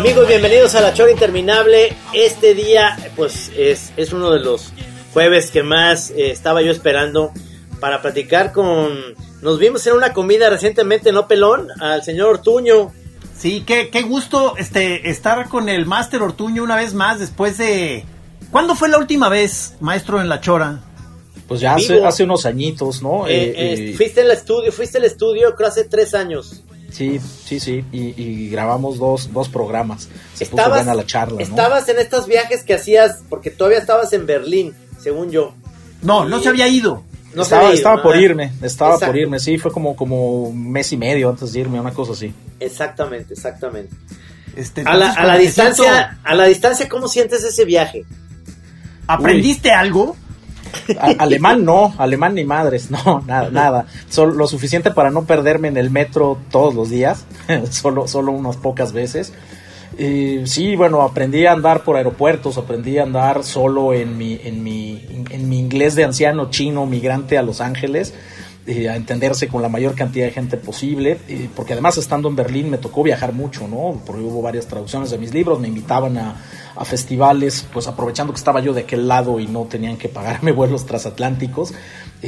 Amigos, bienvenidos a La Chora Interminable. Este día, pues, es, es uno de los jueves que más eh, estaba yo esperando para platicar con... Nos vimos en una comida recientemente, ¿no, Pelón? Al señor Ortuño. Sí, qué, qué gusto este, estar con el Máster Ortuño una vez más después de... ¿Cuándo fue la última vez, maestro, en La Chora? Pues ya hace, hace unos añiñitos, ¿no? Eh, Eh, eh, eh, fuiste al estudio, fuiste al estudio creo hace tres años. Sí, sí, sí, y, y grabamos dos, dos programas. Se puso Estabas, buena la charla, ¿no? estabas en estos viajes que hacías, porque todavía estabas en Berlín, según yo. No, no se había ido. No se estaba había ido, estaba ¿no? por irme, estaba Exacto. por irme, sí, fue como, como un mes y medio antes de irme, una cosa así. Exactamente, exactamente. Este, A la, a la distancia, siento- a la distancia, ¿cómo sientes ese viaje? ¿Aprendiste algo? Alemán no, alemán ni madres, no, nada, nada. Solo lo suficiente para no perderme en el metro todos los días, solo, solo unas pocas veces. Sí, bueno, aprendí a andar por aeropuertos, aprendí a andar solo en mi, en mi, en mi inglés de anciano chino migrante a Los Ángeles, a entenderse con la mayor cantidad de gente posible, porque además estando en Berlín me tocó viajar mucho, ¿no? Porque hubo varias traducciones de mis libros, me invitaban a, a festivales, pues aprovechando que estaba yo de aquel lado y no tenían que pagarme vuelos transatlánticos.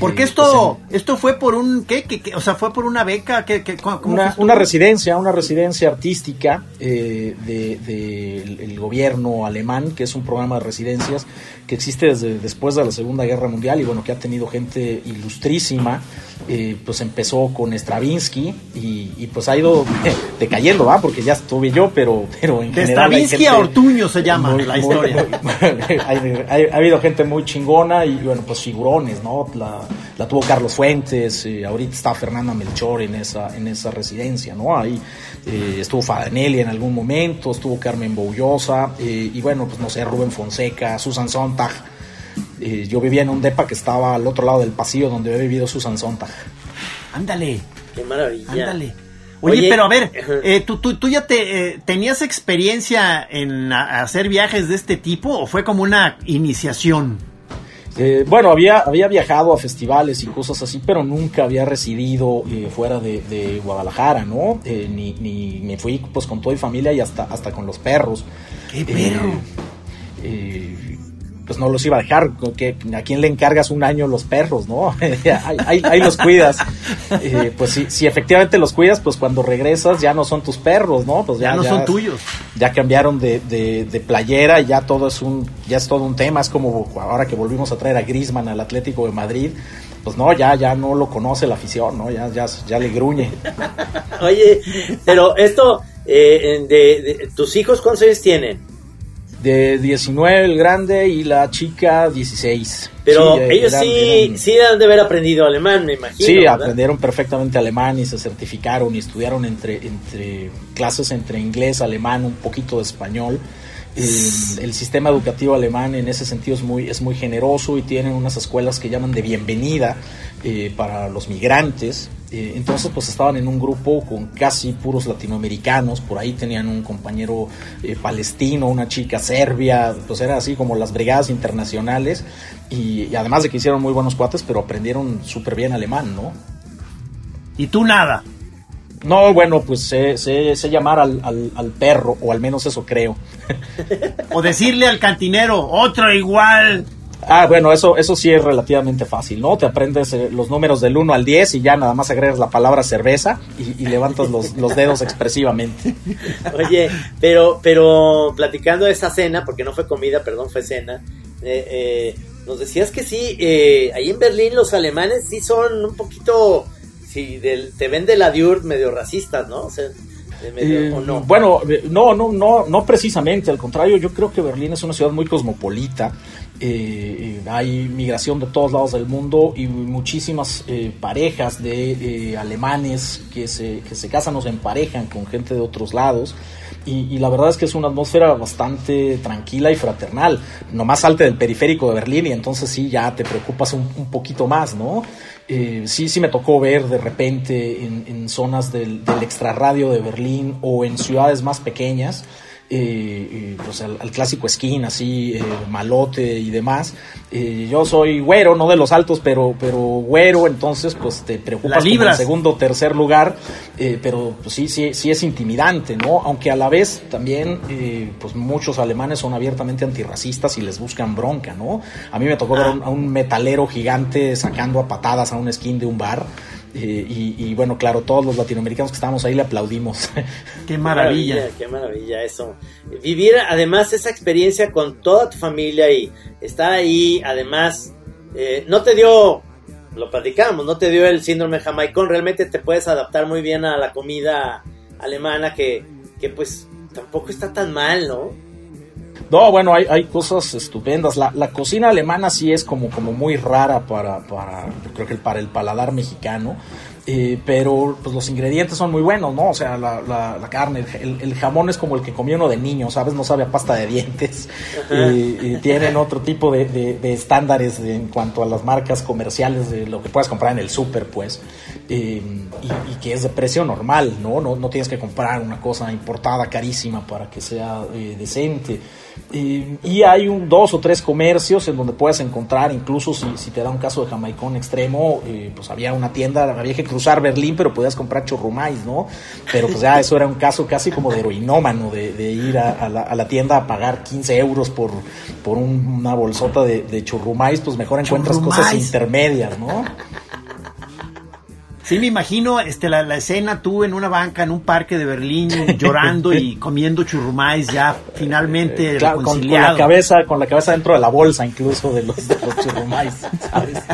Porque eh, esto, pues, esto fue por un, ¿qué? ¿Qué, qué? O sea, fue por una beca, ¿qué? una, una residencia, una residencia artística eh, de, de el- el gobierno alemán, que es un programa de residencias que existe desde después de la Segunda Guerra Mundial y bueno, que ha tenido gente ilustrísima. eh, pues empezó con Stravinsky y, y, pues ha ido decayendo, ¿va? Porque ya estuve yo, pero, pero en De general. Stravinsky a Ortuño se llama muy- la muy- historia. hay- hay- ha habido gente muy chingona y bueno, pues figurones, ¿no? La, la tuvo Carlos Fuentes, eh, ahorita está Fernanda Melchor en esa, en esa residencia, ¿no? Ahí eh, estuvo Fadanelli en algún momento, estuvo Carmen Boullosa, eh, y bueno, pues no sé, Rubén Fonseca, Susan Sontag. Eh, yo vivía en un depa que estaba al otro lado del pasillo donde había vivido Susan Sontag. Ándale, Qué maravilla. ándale. Oye, Oye, pero a ver, eh, ¿tú, tú, tú ya te eh, tenías experiencia en a- hacer viajes de este tipo o fue como una iniciación? Eh, bueno, había, había viajado a festivales y cosas así, pero nunca había residido eh, fuera de, de Guadalajara, ¿no? Eh, ni, ni me fui pues con toda mi familia y hasta, hasta con los perros. ¡Qué perro! Pues no los iba a dejar, que, ¿a quién le encargas un año los perros, no? ahí, ahí- ahí los cuidas. Eh, pues si, si efectivamente los cuidas, pues cuando regresas ya no son tus perros, ¿no? Pues ya, no son tuyos. ya cambiaron de, de, de playera y ya todo es un ya es todo un tema es como ahora que volvimos a traer a Griezmann al Atlético de Madrid pues no ya ya no lo conoce la afición no ya ya, ya le gruñe Oye, pero esto, eh, de, de- ¿tus hijos cuántos años tienen? De 19 el grande y la chica 16 Pero Sí, eh, ellos eran- sí, eran- sí han de haber aprendido alemán, me imagino. Sí, ¿verdad? aprendieron perfectamente alemán y se certificaron y estudiaron entre, entre clases entre inglés, alemán, un poquito de español. El, el sistema educativo alemán en ese sentido es muy, es muy generoso y tienen unas escuelas que llaman de bienvenida eh, para los migrantes. Eh, entonces pues estaban en un grupo con casi puros latinoamericanos, por ahí tenían un compañero eh, palestino, una chica serbia, pues era así como las brigadas internacionales y, y además de que hicieron muy buenos cuates, pero aprendieron súper bien alemán, ¿no? Y tú nada. No, bueno, pues sé, sé- sé llamar al, al- al perro, o al menos eso creo. O decirle al cantinero, otro igual. Ah, bueno, eso, eso sí es relativamente fácil, ¿no? Te aprendes eh, los números del 1 al 10 y ya nada más agregas la palabra cerveza y, y levantas los, los dedos expresivamente. Oye, pero, pero platicando de esa cena, porque no fue comida, perdón, fue cena, eh, eh, nos decías que sí, eh, ahí en Berlín los alemanes sí son un poquito, sí, del, te ven de la diur medio racistas, ¿no? O sea, medio, ¿o no? Bueno, eh, no, no, no, no precisamente, al contrario, yo creo que Berlín es una ciudad muy cosmopolita. Eh, eh, hay migración de todos lados del mundo y muchísimas eh, parejas de alemanes que se, que se casan o se emparejan con gente de otros lados. Y, la verdad es que es una atmósfera bastante tranquila y fraternal. Nomás salte del periférico de Berlín y entonces sí ya te preocupas un, poquito más, ¿no? Sí, sí me tocó ver de repente en, en zonas del, del extrarradio de Berlín o en ciudades más pequeñas eh, pues al, clásico skin, así, eh, malote y demás. Eh, yo soy güero, no de los altos, pero, pero güero, entonces pues te preocupas por el segundo o tercer lugar, pero pues sí, sí, sí es intimidante, ¿no? Aunque a la vez también, pues muchos alemanes son abiertamente antirracistas y les buscan bronca, ¿no? A mí me tocó ver a un metalero gigante sacando a patadas a un skin de un bar. Eh, y, bueno, claro, todos los latinoamericanos que estábamos ahí le aplaudimos. Qué maravilla. Qué maravilla, eso. Vivir además esa experiencia con toda tu familia y estar ahí, además, eh, no te dio, lo platicamos, no te dio el síndrome jamaicón, realmente te puedes adaptar muy bien a la comida alemana que, que pues tampoco está tan mal, ¿no? No, bueno, hay, hay cosas estupendas. La, la, cocina alemana sí es como, como muy rara para, para, creo que para el paladar mexicano. Eh, pero pues los ingredientes son muy buenos, ¿no? O sea, la, la, carne, el, jamón es como el que comió uno de niño, ¿sabes? No sabe a pasta de dientes. y tienen otro tipo de, de, estándares en cuanto a las marcas comerciales de lo que puedes comprar en el súper, pues. y, que es de precio normal, ¿no? ¿no? No tienes que comprar una cosa importada carísima para que sea eh, y hay un, dos o tres comercios en donde puedes encontrar, incluso si, si te da un caso de jamaicón extremo, eh, pues había una tienda, había que cruzar Berlín, pero podías comprar churrumais, ¿no? Pero pues ya eso era un caso casi como de heroinómano, de, de ir a, la, a, la, tienda a pagar 15 euros por, por una bolsota de, de churrumais, pues mejor encuentras cosas intermedias, ¿no? Sí, me imagino este, la, escena tú en una banca, en un parque de Berlín, llorando y comiendo churrumais ya finalmente eh, con, la cabeza, con la cabeza dentro de la bolsa incluso de los, de churrumais, ¿sabes?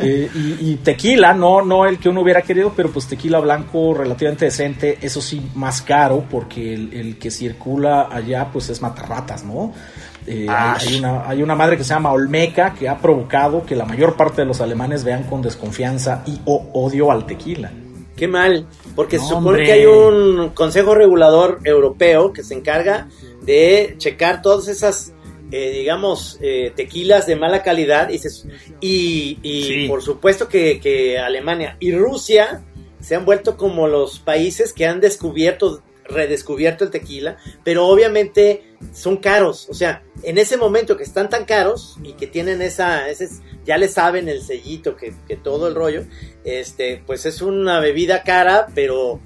Eh, y, tequila, no, no el que uno hubiera querido, pero pues tequila blanco relativamente decente, eso sí, más caro, porque el, el que circula allá pues es matarratas, ¿no? Eh, hay, una, hay una madre que se llama Olmeca que ha provocado que la mayor parte de los alemanes vean con desconfianza y o odio al tequila. Qué mal, porque se supone que hay un consejo regulador europeo que se encarga de checar todas esas, eh, digamos, eh, tequilas de mala calidad y, y, por supuesto que, que Alemania y Rusia se han vuelto como los países que han descubierto redescubierto el tequila, pero obviamente son caros, o sea, en ese momento que están tan caros y que tienen esa, ese, ya le saben el sellito, que, todo el rollo, este, pues es una bebida cara, pero,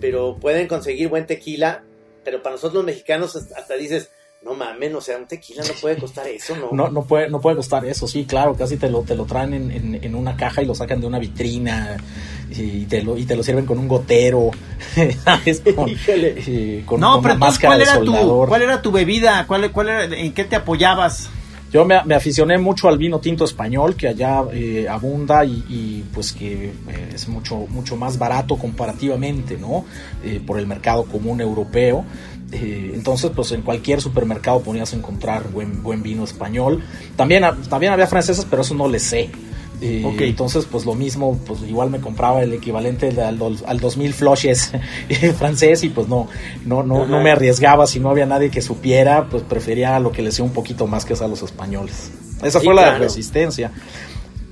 pero pueden conseguir buen tequila, pero para nosotros los mexicanos hasta dices, no mames, o sea, un tequila no puede costar eso, ¿no? No, no puede, no puede costar eso, sí, claro, casi te lo, te lo traen en, en, una caja y lo sacan de una vitrina y te lo, y te lo sirven con un gotero, Con, no, pero ¿cuál era, tu, ¿cuál era tu bebida? ¿Cuál, cuál era, ¿En qué te apoyabas? Yo me, aficioné mucho al vino tinto español, que allá eh, abunda y, pues que eh, es mucho, mucho más barato comparativamente, ¿no? Eh, por el mercado común europeo. Eh, entonces, pues en cualquier supermercado podías encontrar buen, buen vino español. También, también había francesas, pero eso no le sé. Eh, Entonces, pues lo mismo, pues igual me compraba el equivalente al, al 2000 flushes francés y pues no, no, no, no me arriesgaba si no había nadie que supiera, pues prefería lo que le sé un poquito más que es a los españoles. Esa fue la resistencia.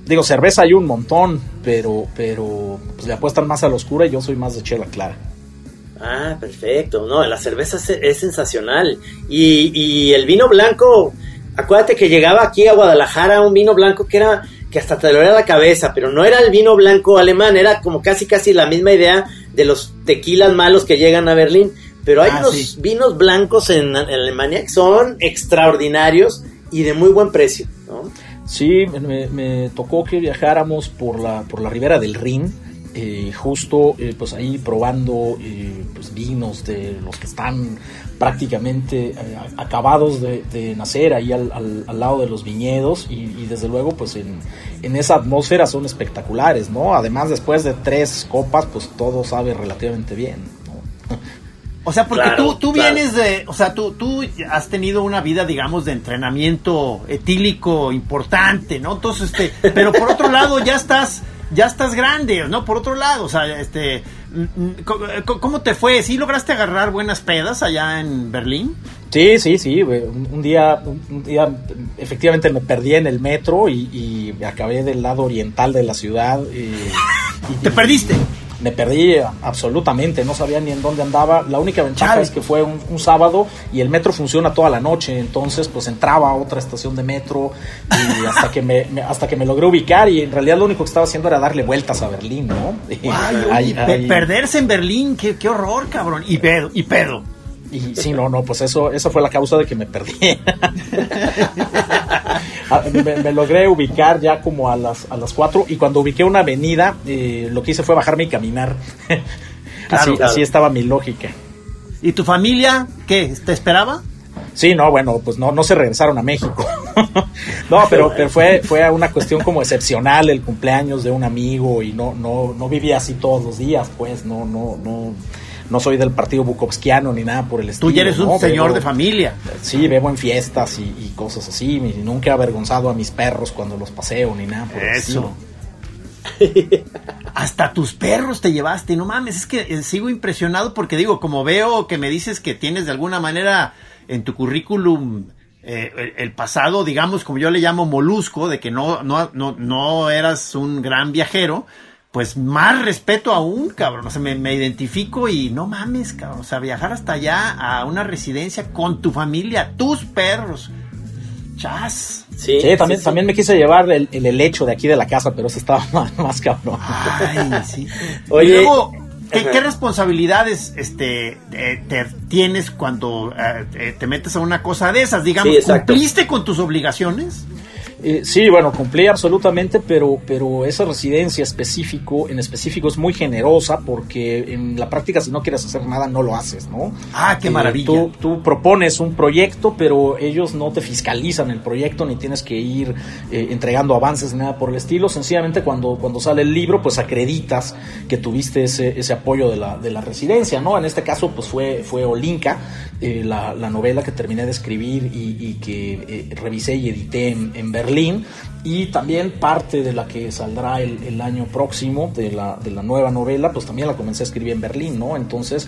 Digo, cerveza hay un montón, pero, pero pues le apuestan más a la oscura y yo soy más de chela clara. Ah, perfecto. No, la cerveza es, sensacional. Y, y, el vino blanco, acuérdate que llegaba aquí a Guadalajara un vino blanco que era que hasta te dolía la cabeza, pero no era el vino blanco alemán, era como casi casi la misma idea de los tequilas malos que llegan a Berlín. Pero hay ah, unos vinos blancos en, Alemania que son extraordinarios y de muy buen precio, ¿no? Sí, me, me tocó que viajáramos por la, por la ribera del Rin eh, justo eh, pues ahí probando eh, pues vinos de los que están prácticamente acabados de, nacer ahí al, lado de los viñedos y, desde luego pues en, esa atmósfera son espectaculares, ¿no? Además después de tres copas pues todo sabe relativamente bien, O sea, porque tú, tú vienes de, o sea, tú, tú has tenido una vida, digamos, de entrenamiento etílico importante, ¿no? Entonces, este, pero por otro lado ya estás ya estás grande, ¿no? Por otro lado, o sea, este, mm, mm, ¿cómo te fue? ¿Sí lograste agarrar buenas pedas allá en Berlín? Sí, sí, sí. Un día, un día efectivamente me perdí en el metro y, y acabé del lado oriental de la ciudad. Y, ¿Te perdiste? Me perdí absolutamente, no sabía ni en dónde andaba. La única ventaja es que fue un, sábado y el metro funciona toda la noche, entonces pues entraba a otra estación de metro y hasta que me, hasta que me logré ubicar y en realidad lo único que estaba haciendo era darle vueltas a Berlín, ¿no? Perderse en Berlín, qué, qué horror, cabrón. Y pedo, y pedo. Y sí, no, no, pues eso, esa fue la causa de que me perdí. Ah, me, logré ubicar ya como a las, a las 4 y cuando ubiqué una avenida, eh, lo que hice fue bajarme y caminar. así, así estaba mi lógica. ¿Y tu familia qué? ¿Te esperaba? Sí, no, bueno, pues no, no se regresaron a México. no, pero, pero, fue, fue una cuestión como excepcional el cumpleaños de un amigo y no, no, no vivía así todos los días, pues, no, no, no no soy del partido bukovskiano ni nada por el estilo. Tú ya eres un señor de familia. Sí, bebo en fiestas y, cosas así. nunca he avergonzado a mis perros cuando los paseo ni nada por Eso. Hasta tus perros te llevaste, no mames, es que eh, sigo impresionado porque digo, como veo que me dices que tienes de alguna manera en tu currículum eh, el, pasado, digamos, como yo le llamo molusco, de que no, no, no, no eras un gran viajero, pues más respeto aún, cabrón. O sea, me, identifico y no mames, cabrón. O sea, viajar hasta allá a una residencia con tu familia, tus perros. Chas. Sí, también, también me quise llevar el, el, helecho de aquí de la casa, pero eso estaba más, cabrón. Ay, sí. Oye, y luego, ¿qué, responsabilidades este, te, tienes cuando eh, te metes a una cosa de esas? Digamos, ¿cumpliste con tus obligaciones? Eh, sí, bueno, cumplí absolutamente, pero, pero esa residencia específico, en específico es muy generosa porque en la práctica si no quieres hacer nada no lo haces, ¿no? Ah, qué eh, maravilla. tú, propones un proyecto, pero ellos no te fiscalizan el proyecto ni tienes que ir eh, entregando avances ni nada por el estilo. Sencillamente cuando, cuando sale el libro, pues acreditas que tuviste ese, ese apoyo de la, de la residencia, ¿no? En este caso, pues fue, fue Olinka, la, la, novela que terminé de escribir y, que revisé y edité en, en Berlín y también parte de la que saldrá el, año próximo de la, de la, nueva novela, pues también la comencé a escribir en Berlín, ¿no? Entonces,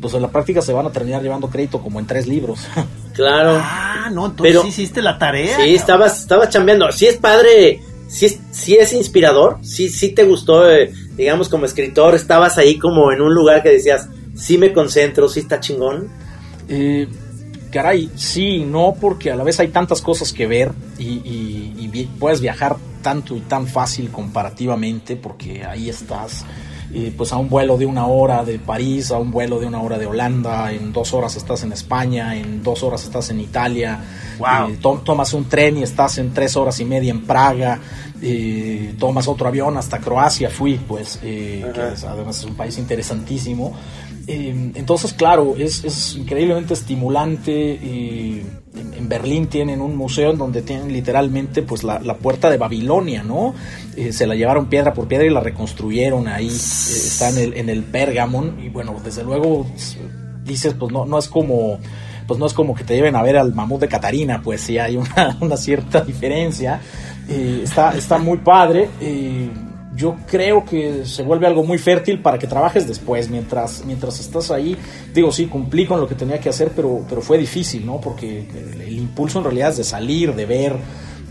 pues en la práctica se van a terminar llevando crédito como en tres libros. Claro. Ah, no, entonces sí hiciste la tarea. Sí, estabas, estabas chambeando. Sí es padre, sí es, sí es inspirador, sí, sí te gustó, eh, digamos, como escritor, estabas ahí como en un lugar que decías, sí me concentro, sí está chingón. Eh, caray, sí, no, porque a la vez hay tantas cosas que ver y, puedes viajar tanto y tan fácil comparativamente porque ahí estás. Eh, pues a un vuelo de una hora de París, a un vuelo de una hora de Holanda, en dos horas estás en España, en dos horas estás en Italia, eh, tomas un tren y estás en tres horas y media en Praga, eh, tomas otro avión hasta Croacia, fui, pues, que además es un país interesantísimo. Em, entonces, claro, es, increíblemente estimulante. en, Berlín tienen un museo en donde tienen literalmente pues la, puerta de Babilonia, ¿no? Eh, se la llevaron piedra por piedra y la reconstruyeron ahí. Eh, está en el, en el Pergamon. Y bueno, desde luego dices, pues no, no es como pues no es como que te lleven a ver al mamut de Catarina, pues sí hay una, una cierta diferencia. Eh, está, está muy padre yo creo que se vuelve algo muy fértil para que trabajes después, mientras, mientras estás ahí. Digo, sí, cumplí con lo que tenía que hacer, pero, pero fue difícil, ¿no? Porque el, impulso en realidad es de salir, de ver.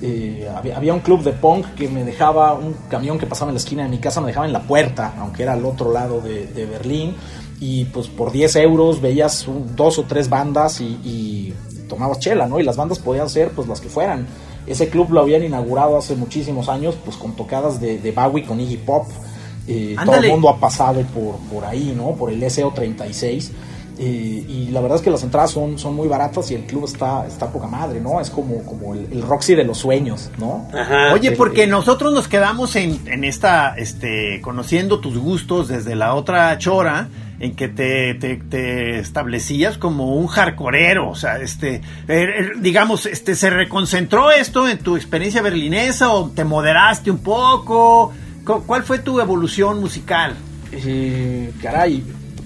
Eh, había, un club de punk que me dejaba, un camión que pasaba en la esquina de mi casa, me dejaba en la puerta, aunque era al otro lado de, Berlín. Y pues por 10 euros veías dos o tres bandas y, y tomabas chela, ¿no? Y las bandas podían ser pues las que fueran ese club lo habían inaugurado hace muchísimos años, pues con tocadas de, de Bowie con Iggy Pop. Eh, todo el mundo ha pasado por, por ahí, ¿no? Por el SO36. Eh, y la verdad es que las entradas son, son muy baratas y el club está, está poca madre, ¿no? Es como, como el, Roxy de los sueños, ¿no? Oye, porque nosotros nos quedamos en, en esta, este, conociendo tus gustos desde la otra chora en que te, te, establecías como un hardcoreero, o sea, este, eh, eh, digamos, este, ¿se reconcentró esto en tu experiencia berlinesa o te moderaste un poco? ¿Cuál fue tu evolución musical? Eh, caray,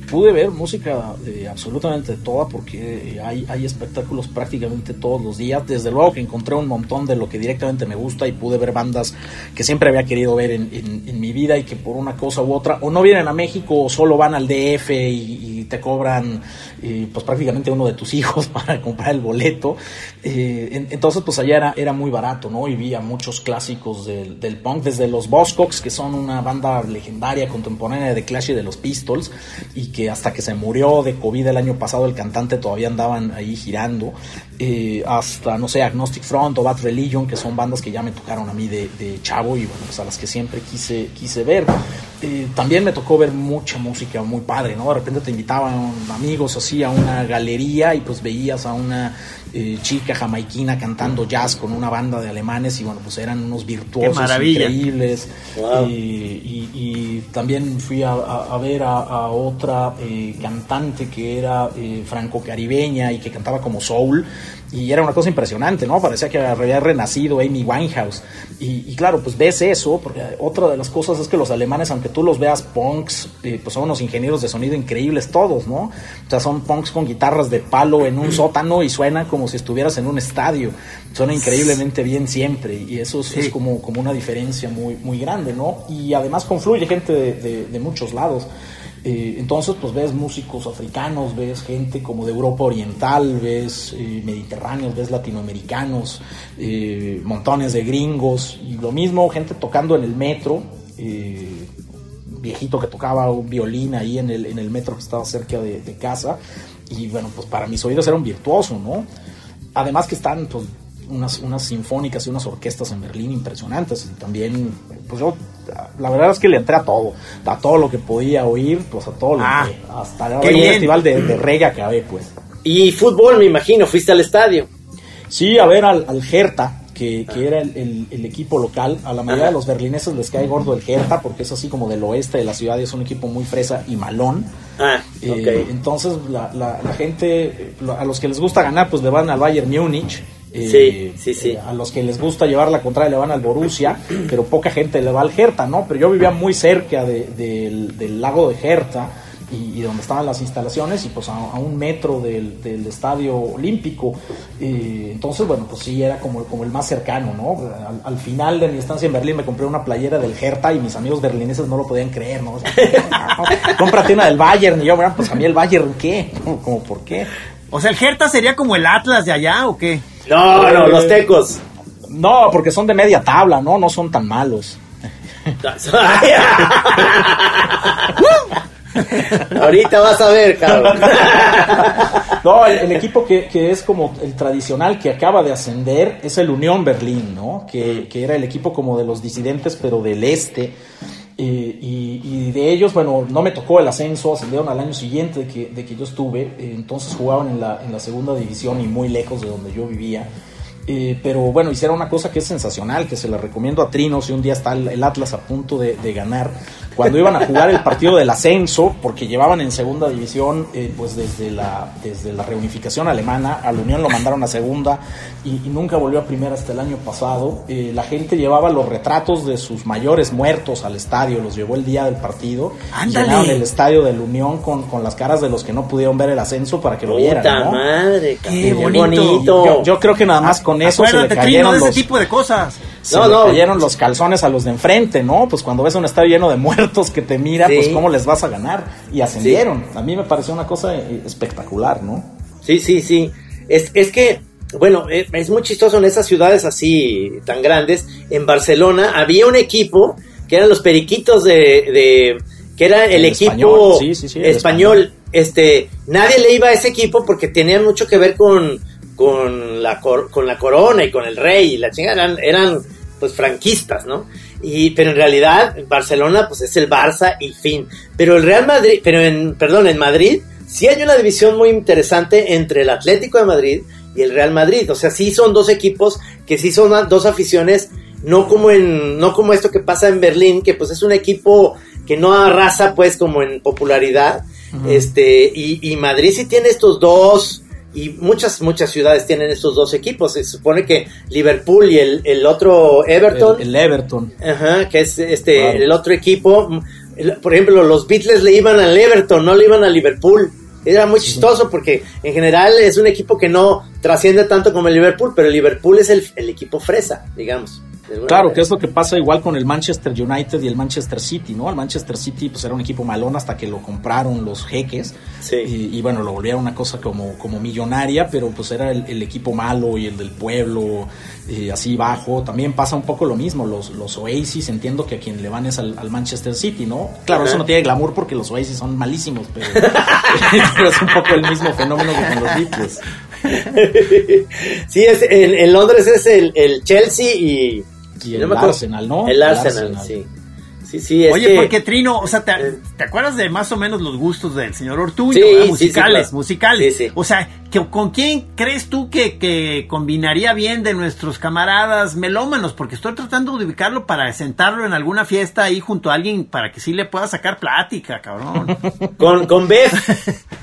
pude ver música de absolutamente toda porque hay, hay espectáculos prácticamente todos los días. Desde luego que encontré un montón de lo que directamente me gusta y pude ver bandas que siempre había querido ver en, en, mi vida y que por una cosa u otra o no vienen a México o solo van al DF y, te cobran eh, pues prácticamente uno de tus hijos para comprar el boleto. Eh, entonces pues allá era, era muy barato, ¿no? Y vi a muchos clásicos del, del punk, desde los Buzzcocks, que son una banda legendaria contemporánea de Clash y de los Pistols y que hasta que se murió de COVID el año pasado el cantante todavía andaban ahí girando, eh, hasta, no sé, Agnostic Front o Bad Religion, que son bandas que ya me tocaron a mí de, chavo y bueno, pues a las que siempre quise, quise ver. Eh, también me tocó ver mucha música muy padre, ¿no? De repente te invitaban amigos así a una galería y pues veías a una eh, chica jamaiquina cantando jazz con una banda de alemanes y bueno, pues eran unos virtuosos increíbles. Y, también fui a, ver a, otra eh, cantante que era eh, franco-caribeña y que cantaba como soul y era una cosa impresionante, ¿no? Parecía que había renacido Amy Winehouse. Y, claro, pues ves eso, porque otra de las cosas es que los alemanes, aunque tú los veas punks, eh, pues son unos ingenieros de sonido increíbles todos, ¿no? O sea, son punks con guitarras de palo en un sótano y suena como si estuvieras en un estadio. Suena increíblemente bien siempre y eso es, como, como una diferencia muy, muy grande, ¿no? Y además confluye gente de, de muchos lados. Eh, entonces, pues ves músicos africanos, ves gente como de Europa Oriental, ves eh, mediterráneos, ves latinoamericanos, eh, montones de gringos, y lo mismo, gente tocando en el metro, viejito que tocaba un violín ahí en el, en el metro que estaba cerca de, de casa, y bueno, pues para mis oídos era un virtuoso, ¿no? Además que están, pues, unas, unas sinfónicas y unas orquestas en Berlín impresionantes. Y también, pues yo, la verdad es que le entré a todo, a todo lo que podía oír, pues a todo lo ah, que, hasta el festival de, de reggae que había, pues. Y fútbol, me imagino, fuiste al estadio. Sí, a ver al, al Hertha, que, que, era el, el, equipo local. A la mayoría de los berlineses les cae gordo el Hertha porque es así como del oeste de la ciudad y es un equipo muy fresa y malón. Ah, eh, entonces la, la, la, gente, a los que les gusta ganar, pues le van al Bayern Múnich sí, sí, sí. Eh, a los que les gusta llevar la contraria le van al Borussia, pero poca gente le va al Hertha, ¿no? Pero yo vivía muy cerca del, lago de Hertha y, donde estaban las instalaciones y pues a, un metro del, estadio olímpico. Eh, entonces, bueno, pues sí, era como, como el más cercano, ¿no? Al, final de mi estancia en Berlín me compré una playera del Hertha y mis amigos berlineses no lo podían creer, ¿no? cómprate una del Bayern y yo, bueno, pues a mí el Bayern, ¿qué? ¿Cómo por qué? O sea, el Hertha sería como el Atlas de allá o qué? No, no, los tecos. No, porque son de media tabla, ¿no? No son tan malos. Ahorita vas a ver, cabrón. no, el, equipo que, es como el tradicional que acaba de ascender es el Unión Berlín, ¿no? Que, era el equipo como de los disidentes, pero del este. Eh, y, de ellos, bueno, no me tocó el ascenso, ascendieron al año siguiente de que, de que yo estuve, eh, entonces jugaban en la, en la segunda división y muy lejos de donde yo vivía. Eh, pero bueno, hicieron una cosa que es sensacional, que se la recomiendo a Trino si un día está el, Atlas a punto de, de, ganar cuando iban a jugar el partido del ascenso, porque llevaban en segunda división, eh, pues desde la, desde la reunificación alemana, a la Unión lo mandaron a segunda y, nunca volvió a primera hasta el año pasado. Eh, la gente llevaba los retratos de sus mayores muertos al estadio, los llevó el día del partido. Llenaron el estadio de la Unión con, con, las caras de los que no pudieron ver el ascenso para que lo vieran. ¿no? madre! ¡Qué bonito! Yo, creo que nada más con eso se le cayeron ese tipo de cosas. Se no, no. cayeron los calzones a los de enfrente, ¿no? Pues cuando ves un estadio lleno de muertos que te mira, pues cómo les vas a ganar. Y ascendieron. A mí me pareció una cosa eh, espectacular, ¿no? Sí, sí, sí. Es, es que, bueno, eh, es muy chistoso en esas ciudades así tan grandes. En Barcelona había un equipo que eran los periquitos de, que era el, equipo español. Este, nadie le iba a ese equipo porque tenía mucho que ver con, con la, con la corona y con el rey y la chingada. Eran, eran pues franquistas, ¿no? Y, pero en realidad Barcelona pues es el Barça y fin. Pero el Real Madrid, pero en, perdón, en Madrid sí hay una división muy interesante entre el Atlético de Madrid y el Real Madrid. O sea, sí son dos equipos que sí son dos aficiones, no como en, no como esto que pasa en Berlín, que pues es un equipo que no arrasa pues como en popularidad. Este, y, y Madrid sí tiene estos dos, y muchas, muchas ciudades tienen estos dos equipos. Se supone que Liverpool y el, el otro Everton. El, Everton. Ajá, que es este, el otro equipo. por ejemplo, los Beatles le iban al Everton, no le iban a Liverpool. Era muy chistoso porque en general es un equipo que no trasciende tanto como el Liverpool, pero el Liverpool es el, el equipo fresa, digamos. Claro, que es lo que pasa igual con el Manchester United y el Manchester City, ¿no? El Manchester City pues era un equipo malón hasta que lo compraron los jeques sí. y, bueno, lo volvieron una cosa como, como millonaria, pero pues era el, equipo malo y el del pueblo, eh, así bajo. También pasa un poco lo mismo, los, los Oasis, entiendo que a quien le van es al, Manchester City, ¿no? Claro, eso no tiene glamour porque los Oasis son malísimos, pero, es un poco el mismo fenómeno que con los Beatles. sí, es, en, Londres es el, el Chelsea y y el Arsenal, ¿no? El Arsenal, sí. Sí, sí, Oye, porque Trino, o sea, eh. te, acuerdas de más o menos los gustos del señor Ortuño? Sí, musicales, sí, musicales. O sea, ¿con quién crees tú que, que, combinaría bien de nuestros camaradas melómanos? Porque estoy tratando de ubicarlo para sentarlo en alguna fiesta ahí junto a alguien para que sí le pueda sacar plática, cabrón. con, con Beth,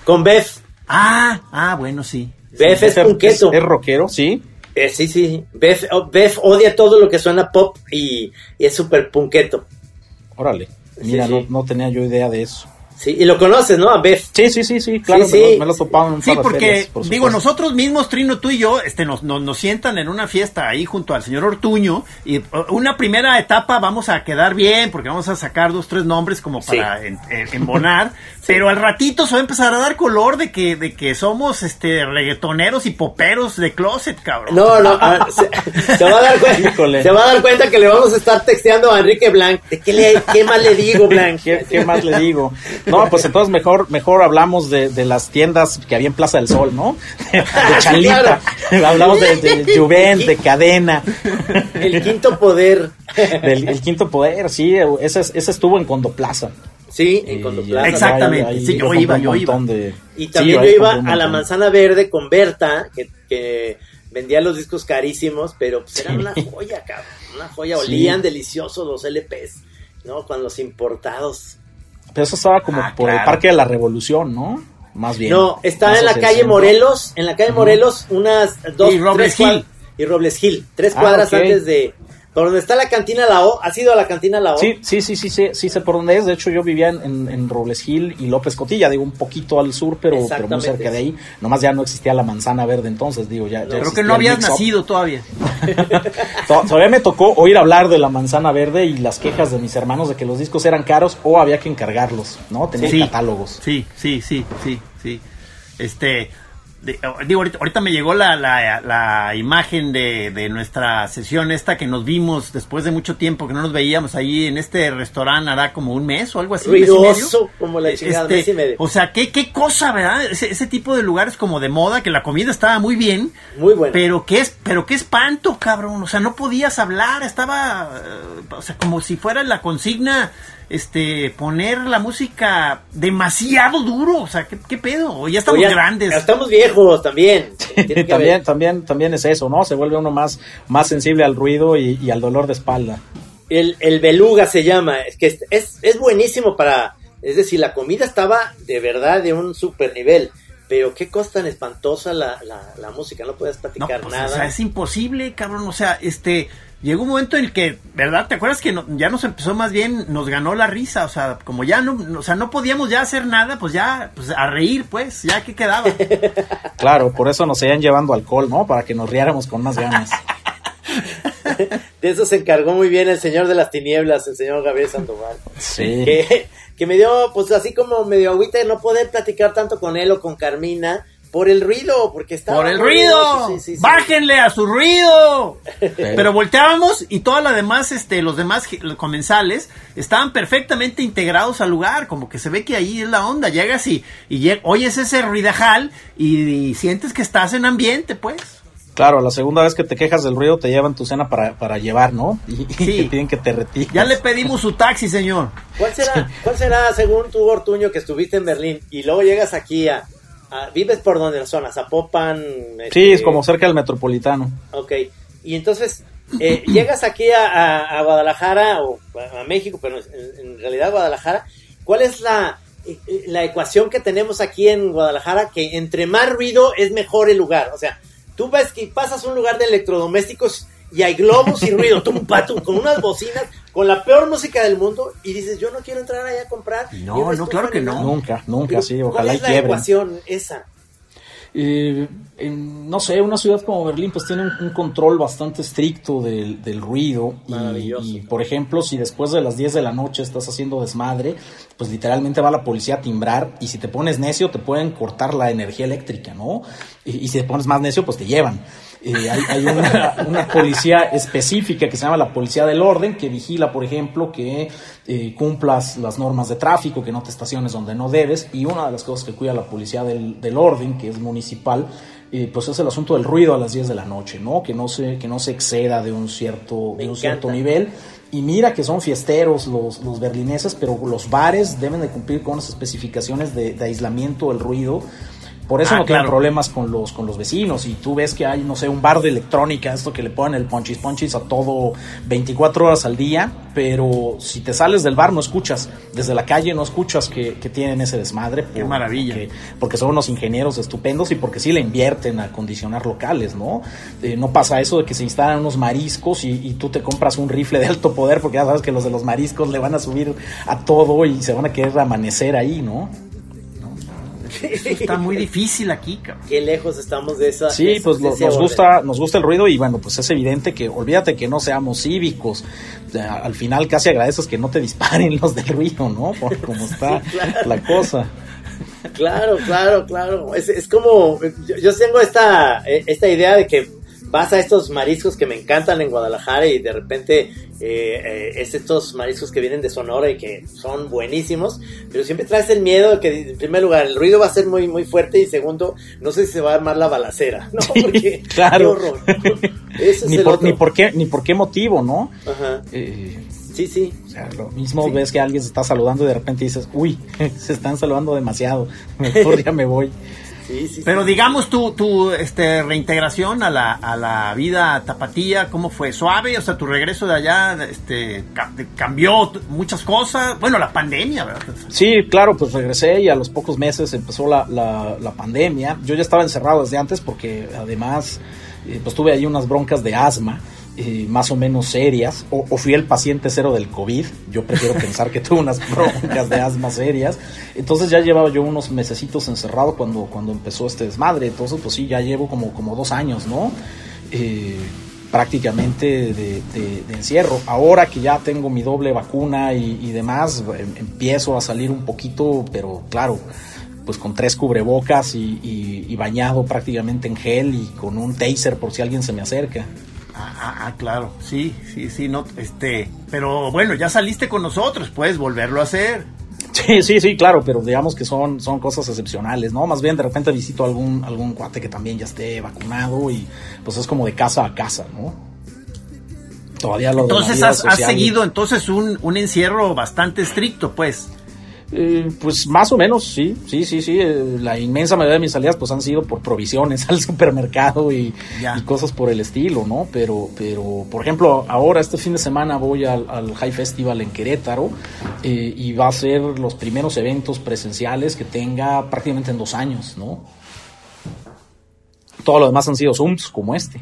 con Beth. Ah, ah, bueno, sí. Beth es, es, es rockero, sí. Eh, sí, sí. Beth, oh, odia todo lo que suena pop y, es súper punqueto. Órale. Mira, No, no tenía yo idea de eso. Sí, y lo conoces, ¿no? A Beth. Sí, sí, sí, sí, claro, Me, lo, me en un Sí, porque, digo, nosotros mismos, Trino, tú y yo, este, nos, nos, sientan en una fiesta ahí junto al señor Ortuño, y una primera etapa vamos a quedar bien, porque vamos a sacar dos, tres nombres como para embonar, pero al ratito se va a empezar a dar color de que, de que somos, este, reggaetoneros y poperos de closet, cabrón. No, no, se, va a dar cuenta, se va a dar cuenta que le vamos a estar texteando a Enrique Blanc, ¿qué, le, qué más le digo, Blanc? ¿Qué, más le digo? No, pues entonces mejor, mejor hablamos de, de las tiendas que había en Plaza del Sol, ¿no? De Chalita. Hablamos de, de Juven, de Cadena. El quinto poder. el quinto poder, sí, ese, ese estuvo en Condoplaza. Sí, en Condoplaza. Exactamente, sí, yo iba, yo iba. Y también yo iba a la Manzana Verde con Berta, que, que vendía los discos carísimos, pero pues eran una joya, cabrón, una joya, olían deliciosos los LPs, ¿no? Con los importados. Pero eso estaba como ah, por el Parque de la Revolución, ¿no? Más bien. No, estaba en la calle Morelos, en la calle Morelos, unas dos, y Robles Hill. Y Robles Hill, tres ah, cuadras antes de, por donde está la cantina La O, ¿has ido a la cantina La O? Sí, sí, sí, sí, sí, sí sé por dónde es. De hecho, yo vivía en, en, Robles Hill y López Cotilla, digo, un poquito al sur, pero, pero muy cerca de ahí. Nomás ya no existía la manzana verde entonces, digo, ya. Creo que no habías nacido todavía. todavía me tocó oír hablar de la manzana verde y las quejas de mis hermanos de que los discos eran caros o había que encargarlos, ¿no? Tenía catálogos. Sí, sí, sí, sí, sí. Este, Oh, digo, ahorita, me llegó la, la, imagen de, de, nuestra sesión esta que nos vimos después de mucho tiempo que no nos veíamos ahí en este restaurante hará como un mes o algo así. Ruidoso, como la chingada, este, O sea, ¿qué, qué cosa, ¿verdad? Ese, ese, tipo de lugares como de moda, que la comida estaba muy bien. Muy buena. Pero qué, es, pero qué espanto, cabrón. O sea, no podías hablar, estaba, eh, o sea, como si fuera la consigna este poner la música demasiado duro, o sea, ¿qué, pedo? Ya estamos grandes. Ya estamos viejos también. también, también, también es eso, ¿no? Se vuelve uno más, más sensible al ruido y, al dolor de espalda. El, el, beluga se llama, es que es, es buenísimo para, es decir, la comida estaba de verdad de un super nivel. Pero qué cosa tan espantosa la, la, música, no puedes platicar pues, nada. O sea, es imposible, cabrón. O sea, este, llegó un momento en el que, ¿verdad? ¿Te acuerdas que ya nos empezó más bien, nos ganó la risa? O sea, como ya no, o sea, no podíamos ya hacer nada, pues ya, pues a reír, pues, ya que quedaba. Claro, por eso nos seguían llevando alcohol, ¿no? Para que nos riáramos con más ganas. De eso se encargó muy bien el señor de las tinieblas, el señor Gabriel Sandoval. Sí. Que, que me dio, pues así como medio agüita de no poder platicar tanto con él o con Carmina por el ruido, porque estaba. ¡Por el ruido! ¡Bájenle a su ruido! Pero volteábamos y todas las demás, este, los demás comensales estaban perfectamente integrados al lugar, como que se ve que ahí es la onda. Llegas y, y oyes ese ruidajal y, sientes que estás en ambiente, pues. Claro, la segunda vez que te quejas del ruido te llevan tu cena para, para llevar, ¿no? Y, sí. te que te retires. Ya le pedimos su taxi, señor. ¿Cuál será, ¿Cuál será, según tu Ortuño, que estuviste en Berlín y luego llegas aquí a, Ah, ¿Vives por donde la zona? ¿Zapopan? Sí, es este, como cerca del metropolitano. Ok. Y entonces, eh, llegas aquí a, Guadalajara o a México, pero en, realidad Guadalajara. ¿Cuál es la, eh, eh, la ecuación que tenemos aquí en Guadalajara? Que entre más ruido es mejor el lugar. O sea, tú ves que pasas un lugar de electrodomésticos y hay globos y ruido, tum, patum, con unas bocinas, con la peor música del mundo, y dices, yo no quiero entrar ahí a comprar. No, no, claro que no. Nunca, nunca, sí, ojalá ¿Cuál es la ecuación esa? Eh, en, no sé, una ciudad como Berlín pues tiene un, control bastante estricto del, del ruido y, y, por ejemplo si después de las 10 de la noche estás haciendo desmadre pues literalmente va la policía a timbrar y si te pones necio te pueden cortar la energía eléctrica, ¿no? Y, y si te pones más necio pues te llevan. Eh, hay, una, policía específica que se llama la Policía del Orden, que vigila, por ejemplo, que eh, cumplas las normas de tráfico, que no te estaciones donde no debes, y una de las cosas que cuida la Policía del, Orden, que es municipal, eh, pues es el asunto del ruido a las 10 de la noche, ¿no? Que no se, que no se exceda de un cierto, de un cierto nivel. Y mira que son fiesteros los, los berlineses, pero los bares deben de cumplir con las especificaciones de, de aislamiento del ruido por eso ah, no tienen problemas con los, con los vecinos. Y tú ves que hay, no sé, un bar de electrónica, esto que le ponen el ponchis ponchis a todo 24 horas al día, pero si te sales del bar no escuchas, desde la calle no escuchas que, tienen ese desmadre. Qué maravilla. Porque, son unos ingenieros estupendos y porque sí le invierten a acondicionar locales, ¿no? Eh, no pasa eso de que se instalan unos mariscos y, y, tú te compras un rifle de alto poder porque ya sabes que los de los mariscos le van a subir a todo y se van a querer amanecer ahí, ¿no? Está muy difícil aquí, cabrón. Qué lejos estamos de esa. Sí, pues nos gusta, nos gusta el ruido y bueno, pues es evidente que olvídate que no seamos cívicos. al final casi agradeces que no te disparen los del ruido, ¿no? Por cómo está la cosa. Claro, claro, claro. Es, es como, yo, yo, tengo esta, esta idea de que vas a estos mariscos que me encantan en Guadalajara y de repente eh, eh, es estos mariscos que vienen de Sonora y que son buenísimos, pero siempre traes el miedo de que en primer lugar el ruido va a ser muy muy fuerte y segundo no sé si se va a armar la balacera, ¿no? Porque claro. ni, por, ni por qué ni por qué motivo, ¿no? Ajá. Eh, sí, sí. O sea, lo mismo ves que alguien se está saludando y de repente dices, uy, se están saludando demasiado, mejor ya me voy. Pero digamos tu, tu este, reintegración a la, a la vida tapatía, ¿cómo fue? ¿Suave? O sea, tu regreso de allá este, cambió muchas cosas. Bueno, la pandemia, ¿verdad? Sí, claro, pues regresé y a los pocos meses empezó la, la, la pandemia. Yo ya estaba encerrado desde antes porque además eh, pues tuve ahí unas broncas de asma. Eh, más o menos serias, o, fui el paciente cero del COVID, yo prefiero pensar que tuve unas broncas de asma serias, entonces ya llevaba yo unos mesecitos encerrado cuando, cuando empezó este desmadre, entonces pues sí, ya llevo como, como dos años, ¿no? Eh, prácticamente de, encierro. Ahora que ya tengo mi doble vacuna y, demás, em, empiezo a salir un poquito, pero claro, pues con tres cubrebocas y, y, bañado prácticamente en gel y con un taser por si alguien se me acerca. Ah, ah, ah, claro, sí, sí, sí, no, este, pero bueno, ya saliste con nosotros, puedes volverlo a hacer. Sí, sí, sí, claro, pero digamos que son, son cosas excepcionales, ¿no? Más bien de repente visito algún, algún cuate que también ya esté vacunado y pues es como de casa a casa, ¿no? Todavía lo Entonces has, has, seguido entonces un, un encierro bastante estricto, pues. Eh, pues más o menos, sí, sí, sí, sí. Eh, la inmensa mayoría de mis salidas pues han sido por provisiones al supermercado y, cosas por el estilo, ¿no? Pero, pero, por ejemplo, ahora este fin de semana voy al, High Festival en Querétaro eh, y va a ser los primeros eventos presenciales que tenga prácticamente en dos años, ¿no? Todo lo demás han sido Zooms como este.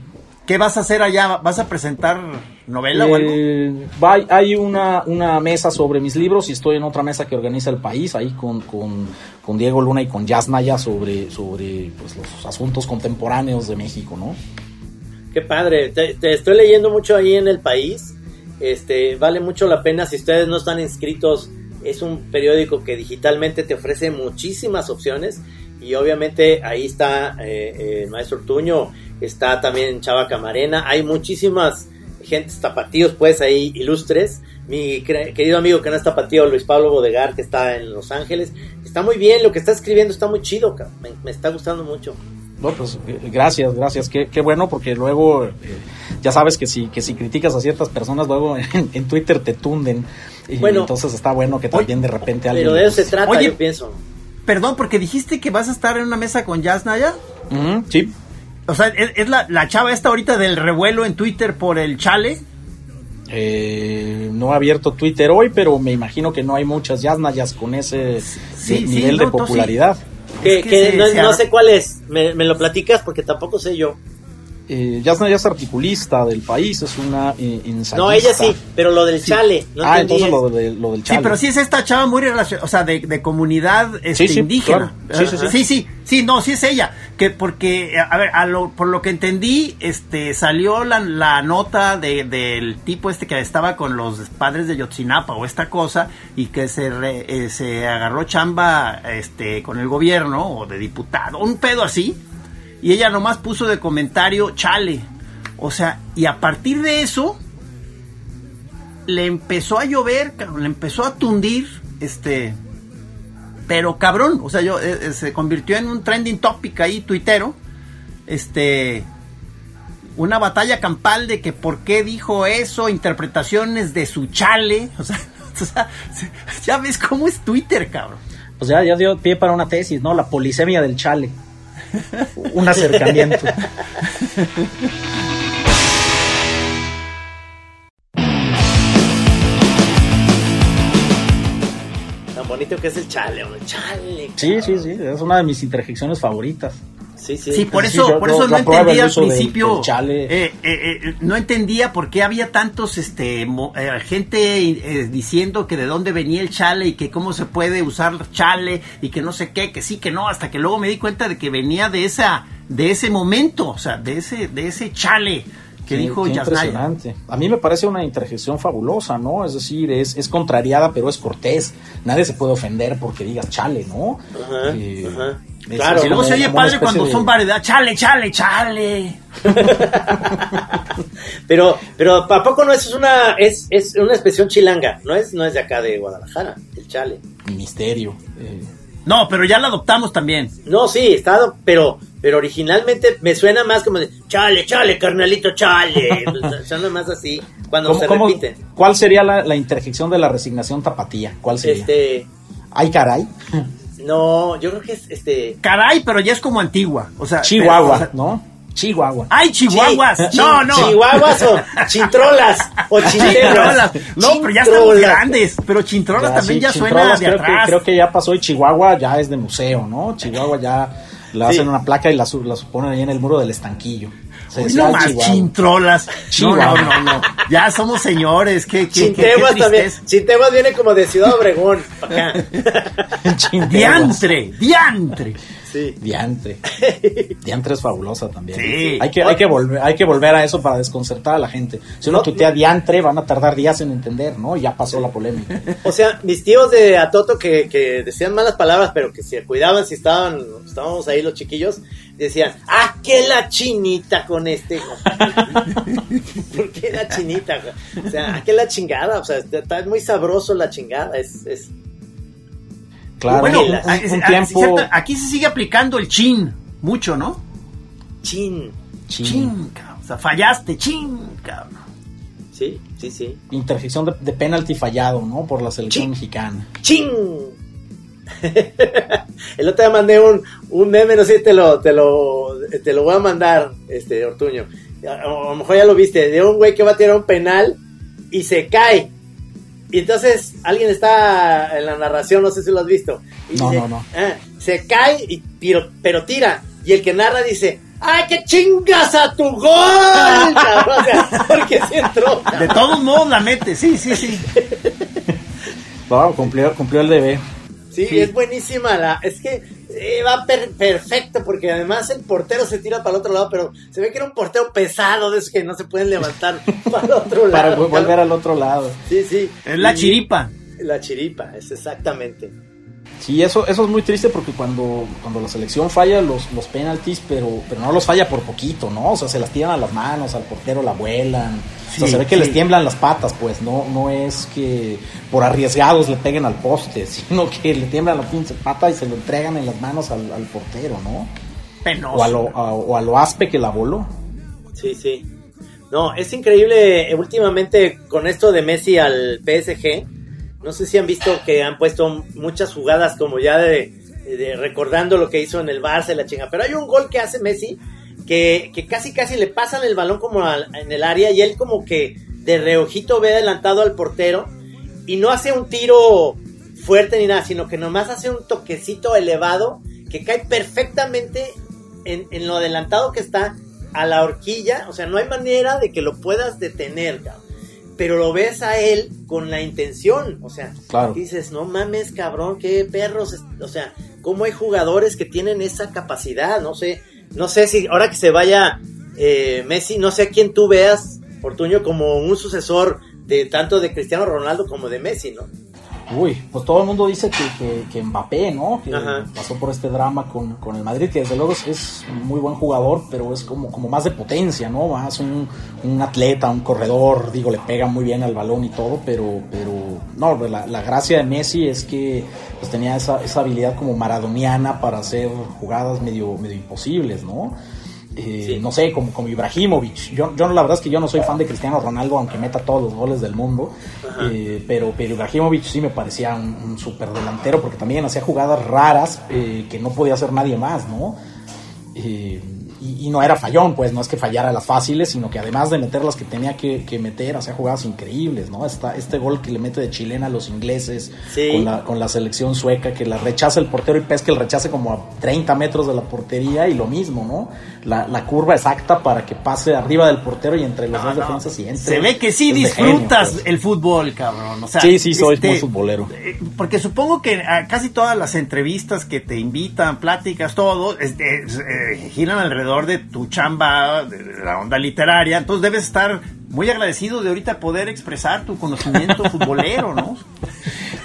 ¿Qué vas a hacer allá? ¿Vas a presentar novela o algo? Eh, hay una, una mesa sobre mis libros y estoy en otra mesa que organiza el país, ahí con, con, Diego Luna y con Jazz Naya sobre, sobre pues, los asuntos contemporáneos de México, ¿no? Qué padre, te, estoy leyendo mucho ahí en el país, este, vale mucho la pena si ustedes no están inscritos, es un periódico que digitalmente te ofrece muchísimas opciones y obviamente ahí está eh, eh, el maestro Tuño está también Chava Camarena, hay muchísimas gentes tapatíos, pues ahí ilustres. Mi querido amigo que no es tapatío, Luis Pablo Bodegar, que está en Los Ángeles, está muy bien, lo que está escribiendo está muy chido, me, está gustando mucho. No, pues eh, gracias, gracias, qué, qué bueno, porque luego eh, ya sabes que si, que si criticas a ciertas personas, luego en, Twitter te tunden. Y bueno, entonces está bueno que también de repente alguien. Pero de eso se trata, yo pienso. Perdón, porque dijiste que vas a estar en una mesa con Jazz Naya. sí. O sea, ¿es, la, la, chava esta ahorita del revuelo en Twitter por el chale? Eh, no ha abierto Twitter hoy, pero me imagino que no hay muchas yasnayas con ese nivel de popularidad. Que, no, sé cuál es, ¿Me, lo platicas porque tampoco sé yo. Eh, ya, es articulista del país, es una eh, No, ella sí, pero lo del chale. ah, entonces lo, del chale. Sí, pero sí es esta chava muy relacionada, o sea, de, comunidad este, indígena. Sí, sí, sí, sí, sí, no, sí es ella. Que porque, a ver, por lo que entendí, este salió la, la nota de, del tipo este que estaba con los padres de Yotzinapa o esta cosa y que se, eh, se agarró chamba este con el gobierno o de diputado, un pedo así y ella nomás puso de comentario chale. O sea, y a partir de eso le empezó a llover, le empezó a tundir, este, pero cabrón, o sea, yo eh, eh, se convirtió en un trending topic ahí tuitero, este, una batalla campal de que por qué dijo eso, interpretaciones de su chale, o sea, o sea ya ves cómo es Twitter, cabrón. O sea, ya dio pie para una tesis, ¿no? La polisemia del chale un acercamiento. Tan bonito que es el chale, chale. Sí, sí, sí, es una de mis interjecciones favoritas. Sí, sí. sí por eso, por eso no entendía al principio. Eh, eh, eh, no entendía por qué había tantos, este, gente diciendo que de dónde venía el chale y que cómo se puede usar chale y que no sé qué, que sí, que no, hasta que luego me di cuenta de que venía de esa, de ese momento, o sea, de ese, de ese chale que dijo impresionante. A mí me parece una interjección fabulosa, ¿no? Es decir, es, es contrariada, pero es cortés. Nadie se puede ofender porque digas chale, ¿no? Ajá, ajá. Claro, luego se oye padre cuando son variedad, chale, chale, chale. pero, pero ¿a poco no es una, es, es una expresión chilanga? No es, no es de acá de Guadalajara, el chale. Misterio. Eh. No, pero ya la adoptamos también. No, sí, está, pero, pero originalmente me suena más como de chale, chale, carnalito, chale. suena más así cuando se repite. ¿Cuál sería la, la, interjección de la resignación tapatía? ¿Cuál sería? Este. Ay, caray. No, yo creo que es este. Caray, pero ya es como antigua. O sea, Chihuahua, ¿no? Chihuahua. ¡Ay, chihuahuas! no, no. Chihuahuas o chintrolas o chintrolas. No, pero ya estamos grandes. Pero chintrolas también ya suena de creo atrás. Que, creo que ya pasó y Chihuahua ya es de museo, ¿no? Chihuahua ya le hacen una placa y la, la ponen ahí en el muro del estanquillo. No más chintrolas. No, no, no, Ya somos señores. ¿Qué, qué, Chinteguas también. Chinteguas viene como de Ciudad Obregón. Acá. diantre, diantre. Sí. Diantre. Diantre es fabulosa también. Sí. Hay que, hay, que volver, hay que volver a eso para desconcertar a la gente. Si uno tutea diantre, van a tardar días en entender, ¿no? Ya pasó la polémica. O sea, mis tíos de Atoto que, que decían malas palabras, pero que se cuidaban si estaban, estábamos ahí los chiquillos, decían, ¡ah, qué la chinita con este! ¿Por qué la chinita? O sea, ¿a qué la chingada? O sea, está muy sabroso la chingada, es... es Claro, bueno, un, tiempo... aquí se sigue aplicando el chin, mucho, ¿no? Chin. Chin, cabrón. O sea, fallaste, chin, cabrón. Sí, sí, sí. Interjección de, penalti fallado, ¿no? Por la selección mexicana. ¡Chin! el otro día mandé un, un meme, no sé si te lo, te lo, te lo voy a mandar, este, Ortuño. A, a lo mejor ya lo viste, de un güey que va a tirar un penal y se cae y entonces alguien está en la narración, no sé si lo has visto. no, no, no, ah, se cae, y, pero, pero tira. Y el que narra dice, ¡ay, qué chingas a tu gol! o sea, porque se entró. De todos modos la mete, sí, sí, sí. wow, cumplió, cumplió el deber. Sí, es buenísima la. Es que eh, va perfecto porque además el portero se tira para el otro lado, pero se ve que era un portero pesado de esos que no se pueden levantar para el otro lado. para volver al otro lado. Sí, sí. Es la chiripa. La chiripa, es exactamente. Sí, eso, eso es muy triste porque cuando, cuando la selección falla los, los penaltis, pero, pero no los falla por poquito, ¿no? O sea, se las tiran a las manos, al portero la vuelan. o sea, se ve que les tiemblan las patas, pues, no, no es que por arriesgados le peguen al poste, sino que le tiemblan la pinche pata y se lo entregan en las manos al, portero, ¿no? Penoso. O a, lo, o a lo aspe que la voló. Sí, sí. No, es increíble eh, últimamente con esto de Messi al PSG no sé si han visto que han puesto muchas jugadas como ya de, recordando lo que hizo en el Barça la chinga. Pero hay un gol que hace Messi que, casi casi le pasan el balón como en el área y él como que de reojito ve adelantado al portero y no hace un tiro fuerte ni nada, sino que nomás hace un toquecito elevado que cae perfectamente en, en lo adelantado que está a la horquilla, o sea, no hay manera de que lo puedas detener, cabrón. Pero lo ves a él con la intención, o sea, dices, no mames, cabrón, qué perros, o sea, cómo hay jugadores que tienen esa capacidad, no sé, no sé si ahora que se vaya eh, Messi, no sé a quién tú veas, Fortuño, como un sucesor de tanto de Cristiano Ronaldo como de Messi, ¿no? Uy, pues todo el mundo dice que, que, Mbappé, ¿no? Que pasó por este drama con, el Madrid, que desde luego es, muy buen jugador, pero es como, como más de potencia, ¿no? Más un, un, atleta, un corredor, digo, le pega muy bien al balón y todo, pero, pero no, la, la gracia de Messi es que pues tenía esa, esa habilidad como maradoniana para hacer jugadas medio, medio imposibles, ¿no? Eh, no sé, como, como Ibrahimovic. Yo, yo la verdad es que yo no soy fan de Cristiano Ronaldo, aunque meta todos los goles del mundo. Eh, pero, pero Ibrahimovic sí me parecía un, un super delantero porque también hacía jugadas raras eh, que no podía hacer nadie más, ¿no? Y, no era fallón, pues no es que fallara las fáciles, sino que además de meter las que tenía que, meter, hacía jugadas increíbles, ¿no? Esta, este gol que le mete de chilena a los ingleses con, la, con la selección sueca, que la rechaza el portero y pesca el rechace como a 30 metros de la portería y lo mismo, ¿no? La, la curva exacta para que pase arriba del portero y entre los dos defensas y entre. Se ve que sí disfrutas pues. el fútbol, cabrón. O sea, sí, sí, soy este, muy futbolero. Eh, porque supongo que a casi todas las entrevistas que te invitan, pláticas, todo, este, eh, giran alrededor de tu chamba, de, la onda literaria, entonces debes estar muy agradecido de ahorita poder expresar tu conocimiento futbolero, ¿no?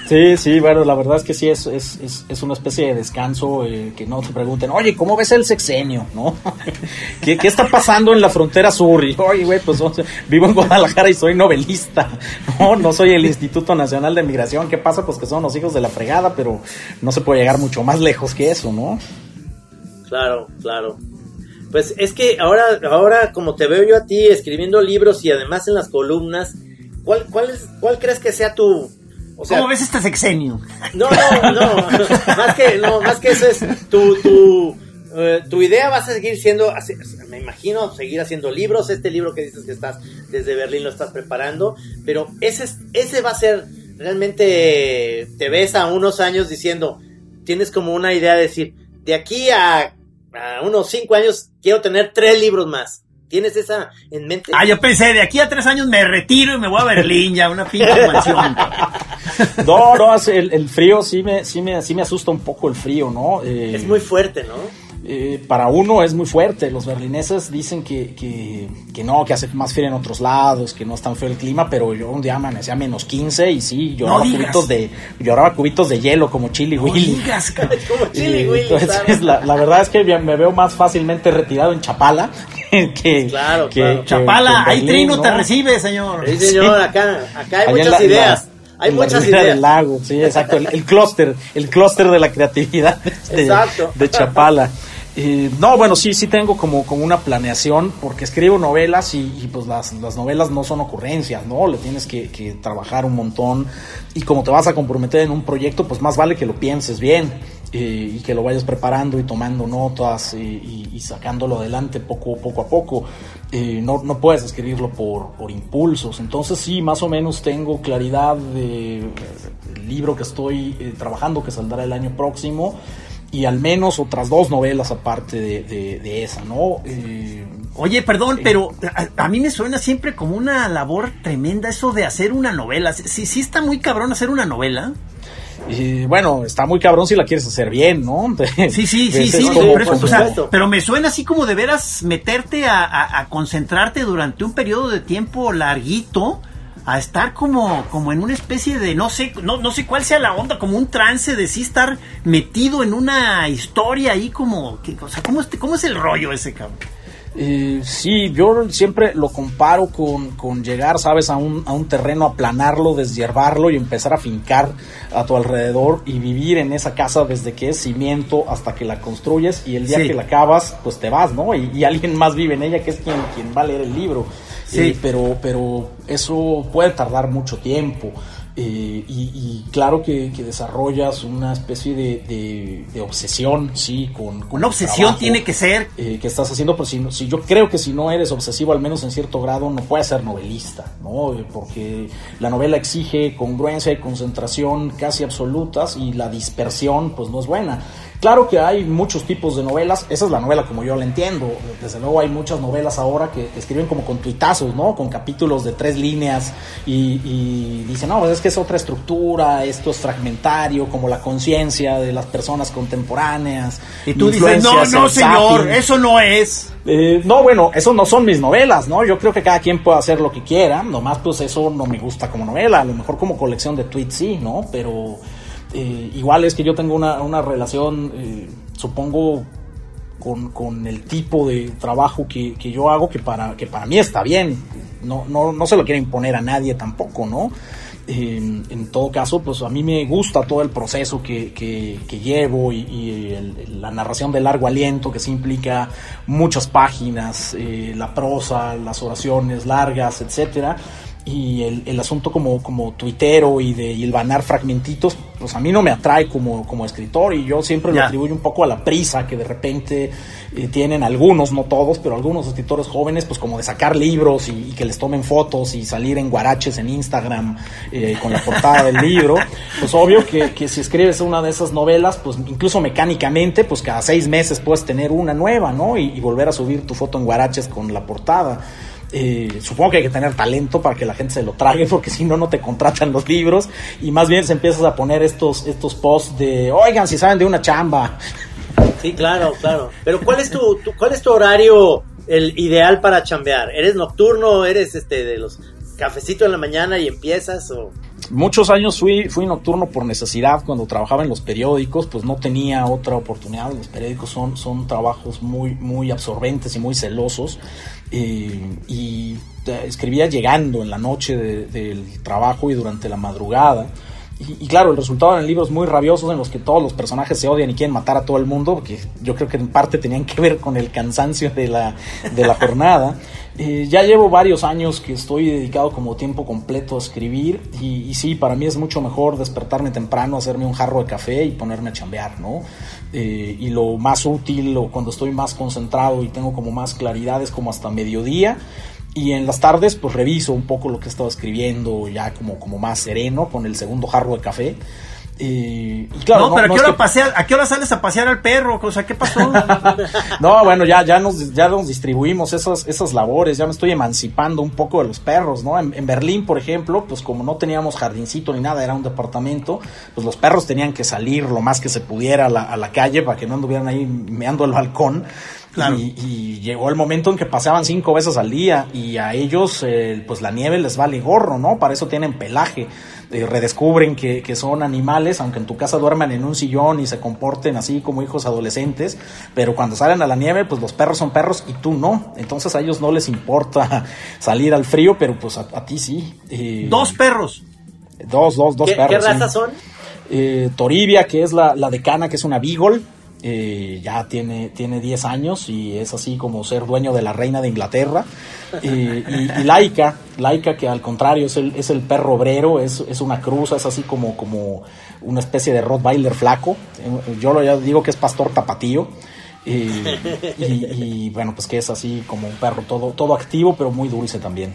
Sí, sí, bueno, la verdad es que sí es, es, es, una especie de descanso eh, que no te pregunten, oye, ¿cómo ves el sexenio? ¿No? ¿Qué, ¿Qué, está pasando en la frontera sur? Y, oye, güey, pues vivo en Guadalajara y soy novelista. No, no soy el Instituto Nacional de Migración. ¿Qué pasa? Pues que son los hijos de la fregada, pero no se puede llegar mucho más lejos que eso, ¿no? Claro, claro. Pues es que ahora, ahora como te veo yo a ti escribiendo libros y además en las columnas, ¿cuál, cuál, es, cuál crees que sea tu... O sea, ¿Cómo ves este sexenio? No, no, no, más que, no, más que eso es tu, tu, eh, tu idea va a seguir siendo, me imagino, seguir haciendo libros, este libro que dices que estás desde Berlín lo estás preparando, pero ese, ese va a ser, realmente te ves a unos años diciendo, tienes como una idea de decir, de aquí a a unos cinco años quiero tener tres libros más. ¿Tienes esa en mente? Ah, yo pensé, de aquí a tres años me retiro y me voy a Berlín ya, una pinche mansión. no, no, el, el, frío sí me, sí, me, sí me asusta un poco el frío, ¿no? Eh, es muy fuerte, ¿no? Eh, para uno es muy fuerte. Los berlineses dicen que, que, no, que hace más frío en otros lados, que no es tan feo el clima, pero yo un día amanecía a menos 15 y sí, lloraba, cubitos, de, lloraba cubitos de hielo como Chili Willy. como Chili Willy. Entonces, la, verdad es que me veo más fácilmente retirado en Chapala que, claro, que, Chapala, ahí Trino te recibe, señor. Sí, señor, acá, acá hay muchas ideas. hay muchas ideas. del lago, sí, exacto. El, clúster, el clúster de la creatividad de, de Chapala no, bueno, sí, sí tengo como, como una planeación, porque escribo novelas y, pues las, las, novelas no son ocurrencias, ¿no? Le tienes que, trabajar un montón y como te vas a comprometer en un proyecto, pues más vale que lo pienses bien eh, y que lo vayas preparando y tomando notas y, sacándolo adelante poco, poco a poco. Eh, no, no, puedes escribirlo por, por, impulsos, entonces sí, más o menos tengo claridad del libro que estoy eh, trabajando, que saldrá el año próximo y al menos otras dos novelas aparte de, esa, ¿no? Eh, Oye, perdón, pero a, mí me suena siempre como una labor tremenda eso de hacer una novela. Sí, sí está muy cabrón hacer una novela. Y bueno, está muy cabrón si la quieres hacer bien, ¿no? Sí, sí, sí, sí, pero, me suena así como de veras meterte a, concentrarte durante un periodo de tiempo larguito a estar como, como en una especie de, no sé, no, no sé cuál sea la onda, como un trance de sí estar metido en una historia ahí como, que, o sea, ¿cómo, es, ¿cómo es el rollo ese cabrón? Eh, sí, yo siempre lo comparo con, con llegar, sabes, a un, a un, terreno, aplanarlo, deshiervarlo y empezar a fincar a tu alrededor y vivir en esa casa desde que es cimiento hasta que la construyes y el día que la acabas, pues te vas, ¿no? Y, y, alguien más vive en ella que es quien, quien va a leer el libro. Sí. pero, pero eso puede tardar mucho tiempo. Eh, y, claro que, desarrollas una especie de, de, obsesión, sí, con... una obsesión tiene que ser... Eh, que estás haciendo, pero si, si, yo creo que si no eres obsesivo, al menos en cierto grado, no puedes ser novelista, ¿no? Eh, porque la novela exige congruencia y concentración casi absolutas y la dispersión, pues no es buena. Claro que hay muchos tipos de novelas, esa es la novela como yo la entiendo. Desde luego hay muchas novelas ahora que, escriben como con tuitazos, ¿no? Con capítulos de tres líneas y, dicen, no, pues es que es otra estructura, esto es fragmentario, como la conciencia de las personas contemporáneas. Y tú dices, no, no, señor, eso no es. Eh, no, bueno, eso no son mis novelas, ¿no? Yo creo que cada quien puede hacer lo que quiera, nomás pues eso no me gusta como novela, a lo mejor como colección de tweets sí, ¿no? Pero eh, igual es que yo tengo una, relación, eh, supongo, con, el tipo de trabajo que, yo hago, que para, que para mí está bien. No, no, no se lo quiero imponer a nadie tampoco, ¿no? en todo caso, pues a mí me gusta todo el proceso que, que, llevo y, la narración de largo aliento que se implica muchas páginas, eh, la prosa, las oraciones largas, etcétera y el, el, asunto como, como tuitero y de hilvanar fragmentitos, pues a mí no me atrae como, como escritor y yo siempre lo atribuyo un poco a la prisa que de repente eh, tienen algunos, no todos, pero algunos escritores jóvenes, pues como de sacar libros y, que les tomen fotos y salir en guaraches en Instagram eh, con la portada del libro. Pues obvio que, que, si escribes una de esas novelas, pues incluso mecánicamente, pues cada seis meses puedes tener una nueva, ¿no? Y, y volver a subir tu foto en guaraches con la portada. Eh, supongo que hay que tener talento para que la gente se lo trague, porque si no, no te contratan los libros. Y más bien se empiezas a poner estos, estos posts de, oigan, si saben de una chamba. Sí, claro, claro. Pero ¿cuál es tu, cuál es tu horario el ideal para chambear? ¿Eres nocturno? ¿Eres este de los cafecitos en la mañana y empiezas o muchos años fui, fui nocturno por necesidad cuando trabajaba en los periódicos, pues no tenía otra oportunidad. Los periódicos son, son trabajos muy, muy absorbentes y muy celosos. Eh, y escribía llegando en la noche del trabajo y durante la madrugada. Y, claro, el resultado eran libros muy rabiosos en los que todos los personajes se odian y quieren matar a todo el mundo, porque yo creo que en parte tenían que ver con el cansancio de la, de la jornada. Eh, ya llevo varios años que estoy dedicado como tiempo completo a escribir y, sí, para mí es mucho mejor despertarme temprano, hacerme un jarro de café y ponerme a chambear, ¿no? Eh, y lo más útil o cuando estoy más concentrado y tengo como más claridad es como hasta mediodía y en las tardes pues reviso un poco lo que he estado escribiendo ya como, como más sereno con el segundo jarro de café y, claro, no, pero ¿a, qué hora ¿a qué hora sales a pasear al perro? O sea, ¿qué pasó? no, bueno, ya, ya, nos, ya nos distribuimos esas, esas labores, ya me estoy emancipando un poco de los perros, ¿no? En, Berlín, por ejemplo, pues como no teníamos jardincito ni nada, era un departamento, pues los perros tenían que salir lo más que se pudiera a la, a la calle para que no anduvieran ahí meando el balcón. Y, llegó el momento en que paseaban cinco veces al día y a ellos eh, pues la nieve les vale gorro, ¿no? Para eso tienen pelaje. Eh, redescubren que, que, son animales, aunque en tu casa duerman en un sillón y se comporten así como hijos adolescentes, pero cuando salen a la nieve pues los perros son perros y tú no. Entonces a ellos no les importa salir al frío, pero pues a, ti sí. Eh, dos perros. Dos, dos, dos perros. ¿Qué razas son? Toribia, que es la, la decana, que es una beagle eh, ya tiene, tiene 10 años y es así como ser dueño de la reina de Inglaterra. y, y, Laika, Laika que al contrario es el, es el perro obrero, es, es, una cruza, es así como, como una especie de Rottweiler flaco. Yo lo digo que es pastor tapatío. y, bueno, pues que es así como un perro todo, todo activo, pero muy dulce también.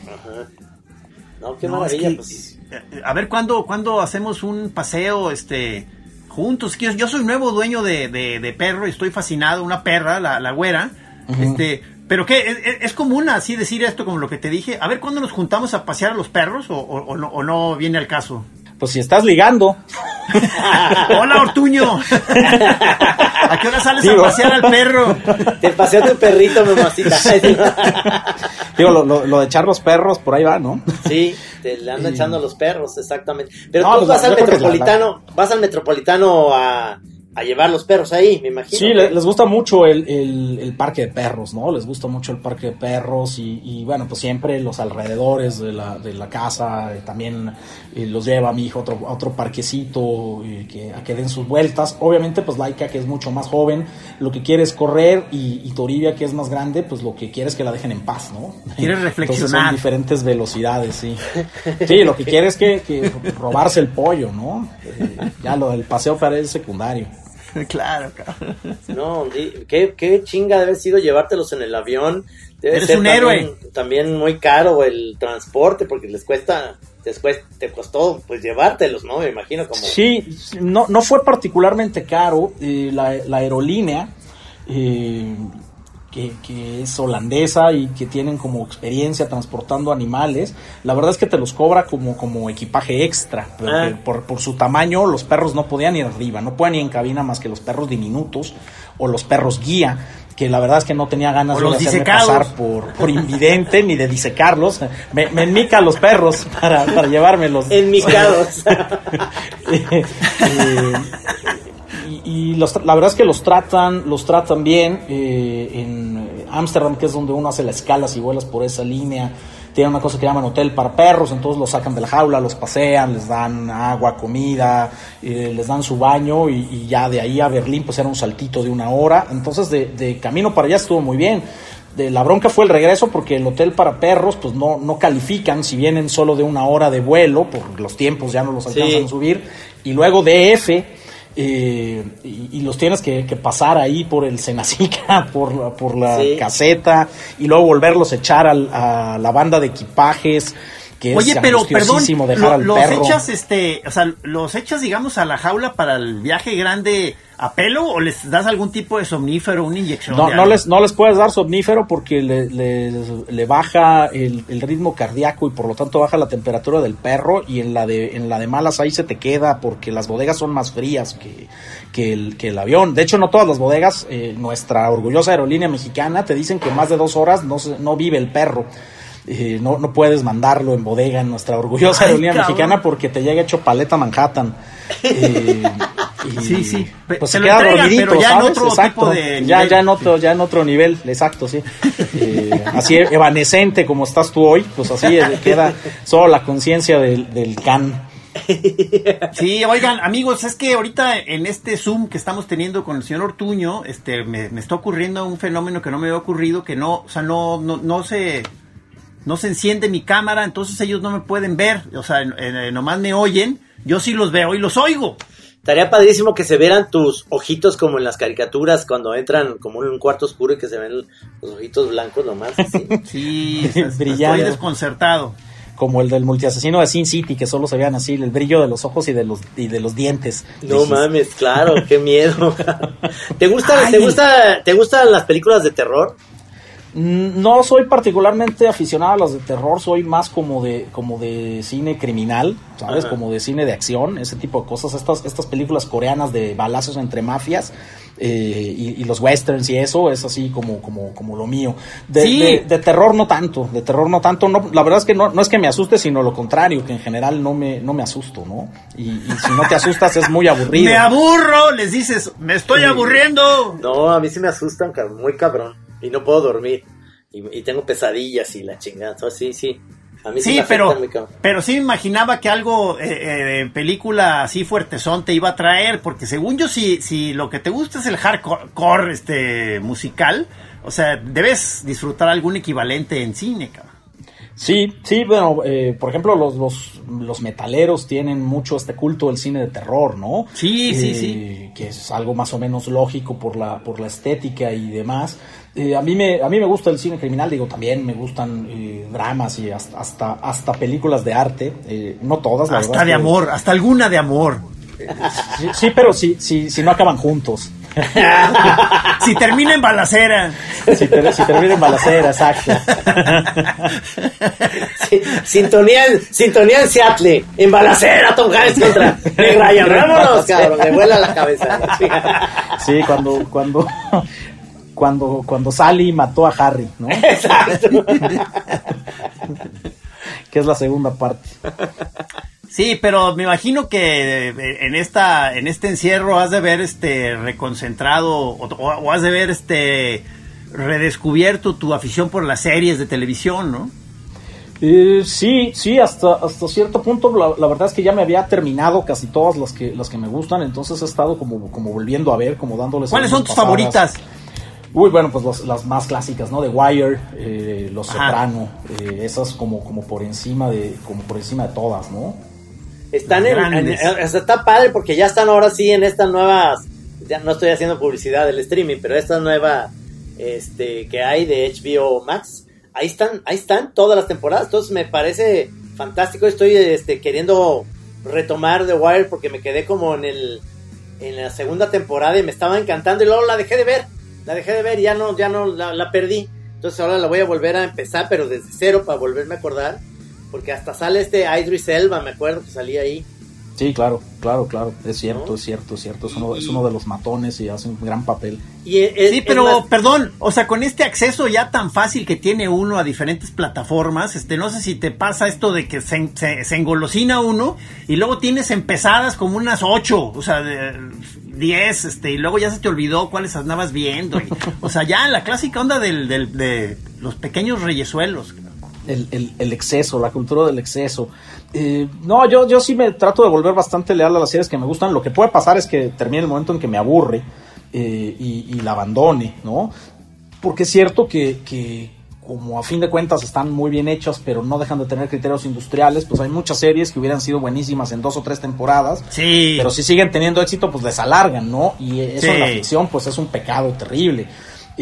No, qué maravilla. Pues. Eh, a ver, ¿cuándo, ¿cuándo hacemos un paseo? Este juntos. Yo, yo soy nuevo dueño de, de, perro y estoy fascinado, una perra, la, la güera. Este, pero qué, ¿Es, común así decir esto como lo que te dije. A ver, ¿cuándo nos juntamos a pasear a los perros o, o, no, o no viene al caso? Pues si estás ligando. Hola, Ortuño. ¿A qué hora sales a pasear al perro? Te pasea tu perrito, mamacita. Digo, lo, lo, lo, de echar los perros, por ahí va, ¿no? Sí, te le anda echando los perros, exactamente. Pero tú pues, vas al metropolitano, vas al metropolitano a a llevar los perros ahí, me imagino. Sí, les gusta mucho el, el, parque de perros, ¿no? Les gusta mucho el parque de perros y, y bueno, pues siempre los alrededores de la, de la casa, eh, también eh, los lleva a mi hijo a otro, otro parquecito eh, que, a que den sus vueltas. Obviamente, pues Laika, que es mucho más joven, lo que quiere es correr y, y Toribia, que es más grande, pues lo que quiere es que la dejen en paz, ¿no? Quiere reflexionar. son diferentes velocidades, sí. Sí, lo que quiere es que, que robarse el pollo, ¿no? ya lo del paseo parece secundario. claro, No, qué, qué chinga debe haber sido llevártelos en el avión, Eres un héroe. También muy caro el transporte porque les cuesta después te costó pues llevártelos, ¿no? Me imagino como... Sí, no, no fue particularmente caro eh, la, la, aerolínea, eh, que, que, es holandesa y que tienen como experiencia transportando animales, la verdad es que te los cobra como, como equipaje extra, ah. por, por, su tamaño los perros no podían ir arriba, no pueden ir en cabina más que los perros diminutos o los perros guía que la verdad es que no tenía ganas de hacerme pasar por, por invidente ni de disecarlos. Me, me enmica los perros para, para llevármelos. Enmicados. eh, y, los, la verdad es que los tratan, los tratan bien. Eh, en Ámsterdam, que es donde uno hace la escala si vuelas por esa línea, tienen una cosa que llaman hotel para perros, entonces los sacan de la jaula, los pasean, les dan agua, comida, eh, les dan su baño y, ya de ahí a Berlín pues era un saltito de una hora, entonces de, de camino para allá estuvo muy bien. De la bronca fue el regreso porque el hotel para perros pues no, no califican si vienen solo de una hora de vuelo, por los tiempos ya no los alcanzan a subir, y luego DF eh, y, los tienes que, pasar ahí por el Senacica, por, por la caseta, y luego volverlos a echar a la banda de equipajes. Que Oye, pero perdón, los echas, este, o sea, los echas, digamos, a la jaula para el viaje grande a pelo o les das algún tipo de somnífero, una inyección? No, no les, no les puedes dar somnífero porque le, le, baja el, ritmo cardíaco y por lo tanto baja la temperatura del perro y en la de, en la de malas ahí se te queda porque las bodegas son más frías que, que, el, que el avión. De hecho, no todas las bodegas, eh, nuestra orgullosa aerolínea mexicana te dicen que más de dos horas no, no vive el perro. Eh, no, no puedes mandarlo en bodega en nuestra orgullosa aerolínea mexicana porque te llega hecho paleta Manhattan. Eh, sí, sí. Pues se, queda dormidito, ya En otro exacto. ya, ya en otro, ya en otro nivel, exacto, sí. Eh, así evanescente como estás tú hoy, pues así queda solo la conciencia del, del can. Sí, oigan, amigos, es que ahorita en este Zoom que estamos teniendo con el señor Ortuño, este, me, me está ocurriendo un fenómeno que no me había ocurrido, que no, o sea, no, no, no se, no se enciende mi cámara, entonces ellos no me pueden ver, o sea, nomás me oyen, yo sí los veo y los oigo. Estaría padrísimo que se vieran tus ojitos como en las caricaturas cuando entran como en un cuarto oscuro y que se ven los ojitos blancos nomás. Sí, estoy desconcertado. Como el del multiasesino de Sin City, que solo se vean así, el brillo de los ojos y de los, y de los dientes. No mames, claro, qué miedo. ¿Te gusta, ¿te gusta, te gustan las películas de terror? Mm, no soy particularmente aficionado a las de terror, soy más como de, como de cine criminal, ¿sabes? Como de cine de acción, ese tipo de cosas. Estas, estas películas coreanas de balazos entre mafias eh, y, los westerns y eso es así como, como, como lo mío. De, de, terror no tanto, de terror no tanto. No, la verdad es que no, no es que me asuste, sino lo contrario, que en general no me, no me asusto, ¿no? Y, si no te asustas es muy aburrido. ¡Me aburro! Les dices, ¡me estoy aburriendo! No, a mí sí me asustan, muy cabrón y no puedo dormir. Y, tengo pesadillas y la chingada. sí, sí. A mí sí, pero, pero sí me imaginaba que algo eh, eh, película así fuertezón te iba a traer, porque según yo, si, si lo que te gusta es el hardcore este, musical, o sea, debes disfrutar algún equivalente en cine, cabrón. Sí, sí, bueno, eh, por ejemplo, los, los, los, metaleros tienen mucho este culto del cine de terror, ¿no? Sí, sí, sí. Que es algo más o menos lógico por la, por la estética y demás. Eh, a, mí me, a mí me gusta el cine criminal, digo, también me gustan eh, dramas y hasta, hasta, películas de arte, eh, no todas, la Hasta de amor, hasta alguna de amor. Sí, pero si, si, si no acaban juntos. si termina en balacera. Si, termina en balacera, exacto. sintonía, sintonía en Seattle, en balacera, Tom Hanks contra Ryan. Vámonos, cabrón, me vuela la cabeza. Sí, cuando, cuando, cuando, cuando Sally mató a Harry, ¿no? Exacto. que es la segunda parte. Sí, pero me imagino que eh, en esta, en este encierro has de ver este reconcentrado o, has de ver este redescubierto tu afición por las series de televisión, ¿no? Eh, sí, sí, hasta, hasta cierto punto la, verdad es que ya me había terminado casi todas las que, las que me gustan, entonces he estado como, como volviendo a ver, como dándoles... ¿Cuáles son tus favoritas? Uy, bueno, pues las más clásicas, ¿no? The Wire, eh, Los Soprano, eh, esas como, como por encima de, como por encima de todas, ¿no? Están en, está padre porque ya están ahora sí en estas nuevas, ya no estoy haciendo publicidad del streaming, pero esta nueva este, que hay de HBO Max. Ahí están, ahí están todas las temporadas. Entonces me parece fantástico. Estoy este, queriendo retomar The Wire porque me quedé como en el en la segunda temporada y me estaba encantando y luego la dejé de ver. La dejé de ver ya no, ya no la, la perdí. Entonces ahora la voy a volver a empezar, pero desde cero para volverme a acordar. Porque hasta sale este Idris Elba, me acuerdo que salía ahí. Sí, claro, claro, claro. Es cierto, es cierto, es cierto. Es uno, es uno de los matones y hace un gran papel. Y sí, pero perdón, o sea, con este acceso ya tan fácil que tiene uno a diferentes plataformas, este, no sé si te pasa esto de que se, se, engolosina uno y luego tienes empezadas como unas ocho, o sea, de, diez, este, y luego ya se te olvidó cuáles andabas viendo. o sea, ya la clásica onda del, del, de los pequeños reyesuelos. El, el, el exceso, la cultura del exceso. Eh, no, yo, yo sí me trato de volver bastante leal a las series que me gustan. Lo que puede pasar es que termine el momento en que me aburre eh, y, la abandone, ¿no? Porque es cierto que, que, como a fin de cuentas están muy bien hechas, pero no dejan de tener criterios industriales, pues hay muchas series que hubieran sido buenísimas en dos o tres temporadas. Sí. Pero si siguen teniendo éxito, pues les alargan, ¿no? Y eso en la ficción, pues es un pecado terrible.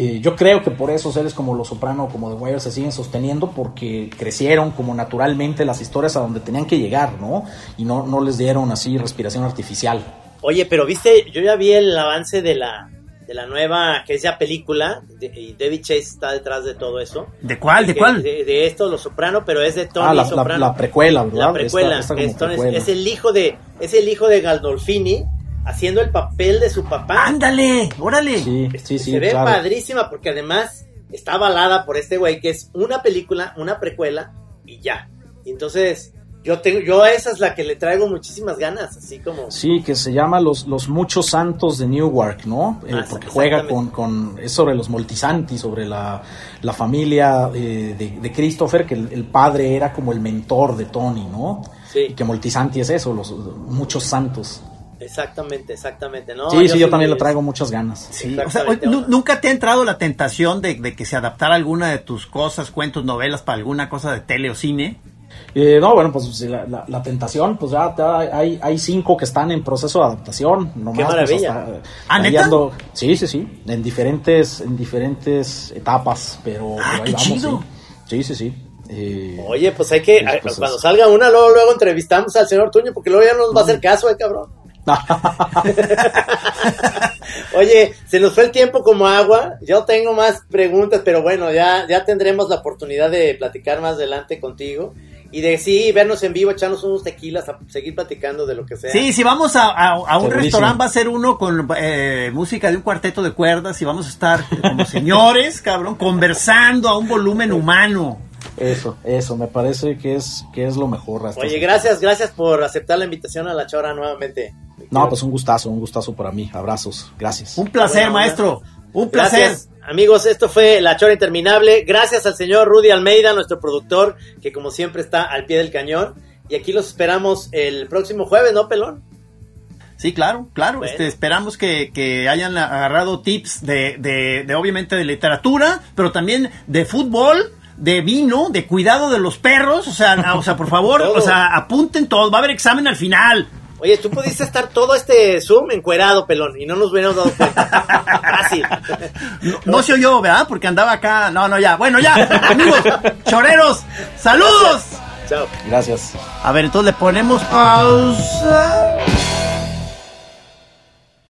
Eh, yo creo que por eso series como Los Soprano o como The Wire se siguen sosteniendo porque crecieron como naturalmente las historias a donde tenían que llegar, ¿no? Y no, no les dieron así respiración artificial. Oye, pero viste, yo ya vi el avance de la, de la nueva, que es ya película, y David Chase está detrás de todo eso. ¿De cuál? ¿De cuál? De, esto, Los Soprano, pero es de Tony ah, la, Soprano. La, precuela, ¿verdad? La precuela, es, el hijo de, es el hijo de Galdolfini, haciendo el papel de su papá. ¡Ándale! ¡Órale! Sí, sí, sí. Se ve padrísima porque además está avalada por este güey que es una película, una precuela y ya. entonces, yo tengo, yo a esa es la que le traigo muchísimas ganas, así como. Sí, que se llama Los, los Muchos Santos de Newark, ¿no? Eh, ah, porque juega con, con, es sobre los Moltisanti, sobre la, la familia eh, de, de, Christopher, que el, padre era como el mentor de Tony, ¿no? Sí. Y que Moltisanti es eso, los muchos santos. Exactamente, exactamente. No, sí, sí, yo también le traigo muchas ganas. ¿Nunca te ha entrado la tentación de, que se adaptara alguna de tus cosas, cuentos, novelas para alguna cosa de tele o cine? Eh, no, bueno, pues la, tentación, pues ya, hay, hay cinco que están en proceso de adaptación. Nomás, Qué pues, maravilla. ¿Ah, sí, sí, sí, en diferentes, en diferentes etapas, pero, ah, qué chido. Sí, sí, sí. Eh, Oye, pues hay que, pues, cuando salga una, luego, luego entrevistamos al señor Tuño, porque luego ya no nos va a hacer caso, eh, cabrón. Oye, se nos fue el tiempo como agua. Yo tengo más preguntas, pero bueno, ya, ya tendremos la oportunidad de platicar más adelante contigo. Y de sí, vernos en vivo, echarnos unos tequilas, a seguir platicando de lo que sea. Sí, si vamos a, un restaurante va a ser uno con eh, música de un cuarteto de cuerdas y vamos a estar como señores, cabrón, conversando a un volumen humano. Eso, eso, me parece que es, que es lo mejor. Oye, gracias, gracias por aceptar la invitación a la chora nuevamente. No, pues un gustazo, un gustazo para mí. Abrazos, gracias. Un placer, maestro. Un placer. Amigos, esto fue La Chora Interminable. Gracias al señor Rudy Almeida, nuestro productor, que como siempre está al pie del cañón. Y aquí los esperamos el próximo jueves, ¿no, Pelón? Sí, claro, claro. Este, esperamos que, que, hayan agarrado tips de, de, de, obviamente, de literatura, pero también de fútbol, de vino, de cuidado de los perros. O sea, o sea por favor, o sea, apunten todo. Va a haber examen al final. Oye, tú pudiste estar todo este Zoom encuerado, pelón, y no nos hubiéramos dado cuenta. Fácil. No, se oyó, ¿verdad? Porque andaba acá. No, no, ya. Bueno, ya. Amigos, choreros, saludos. Chao. Gracias. A ver, entonces le ponemos pausa.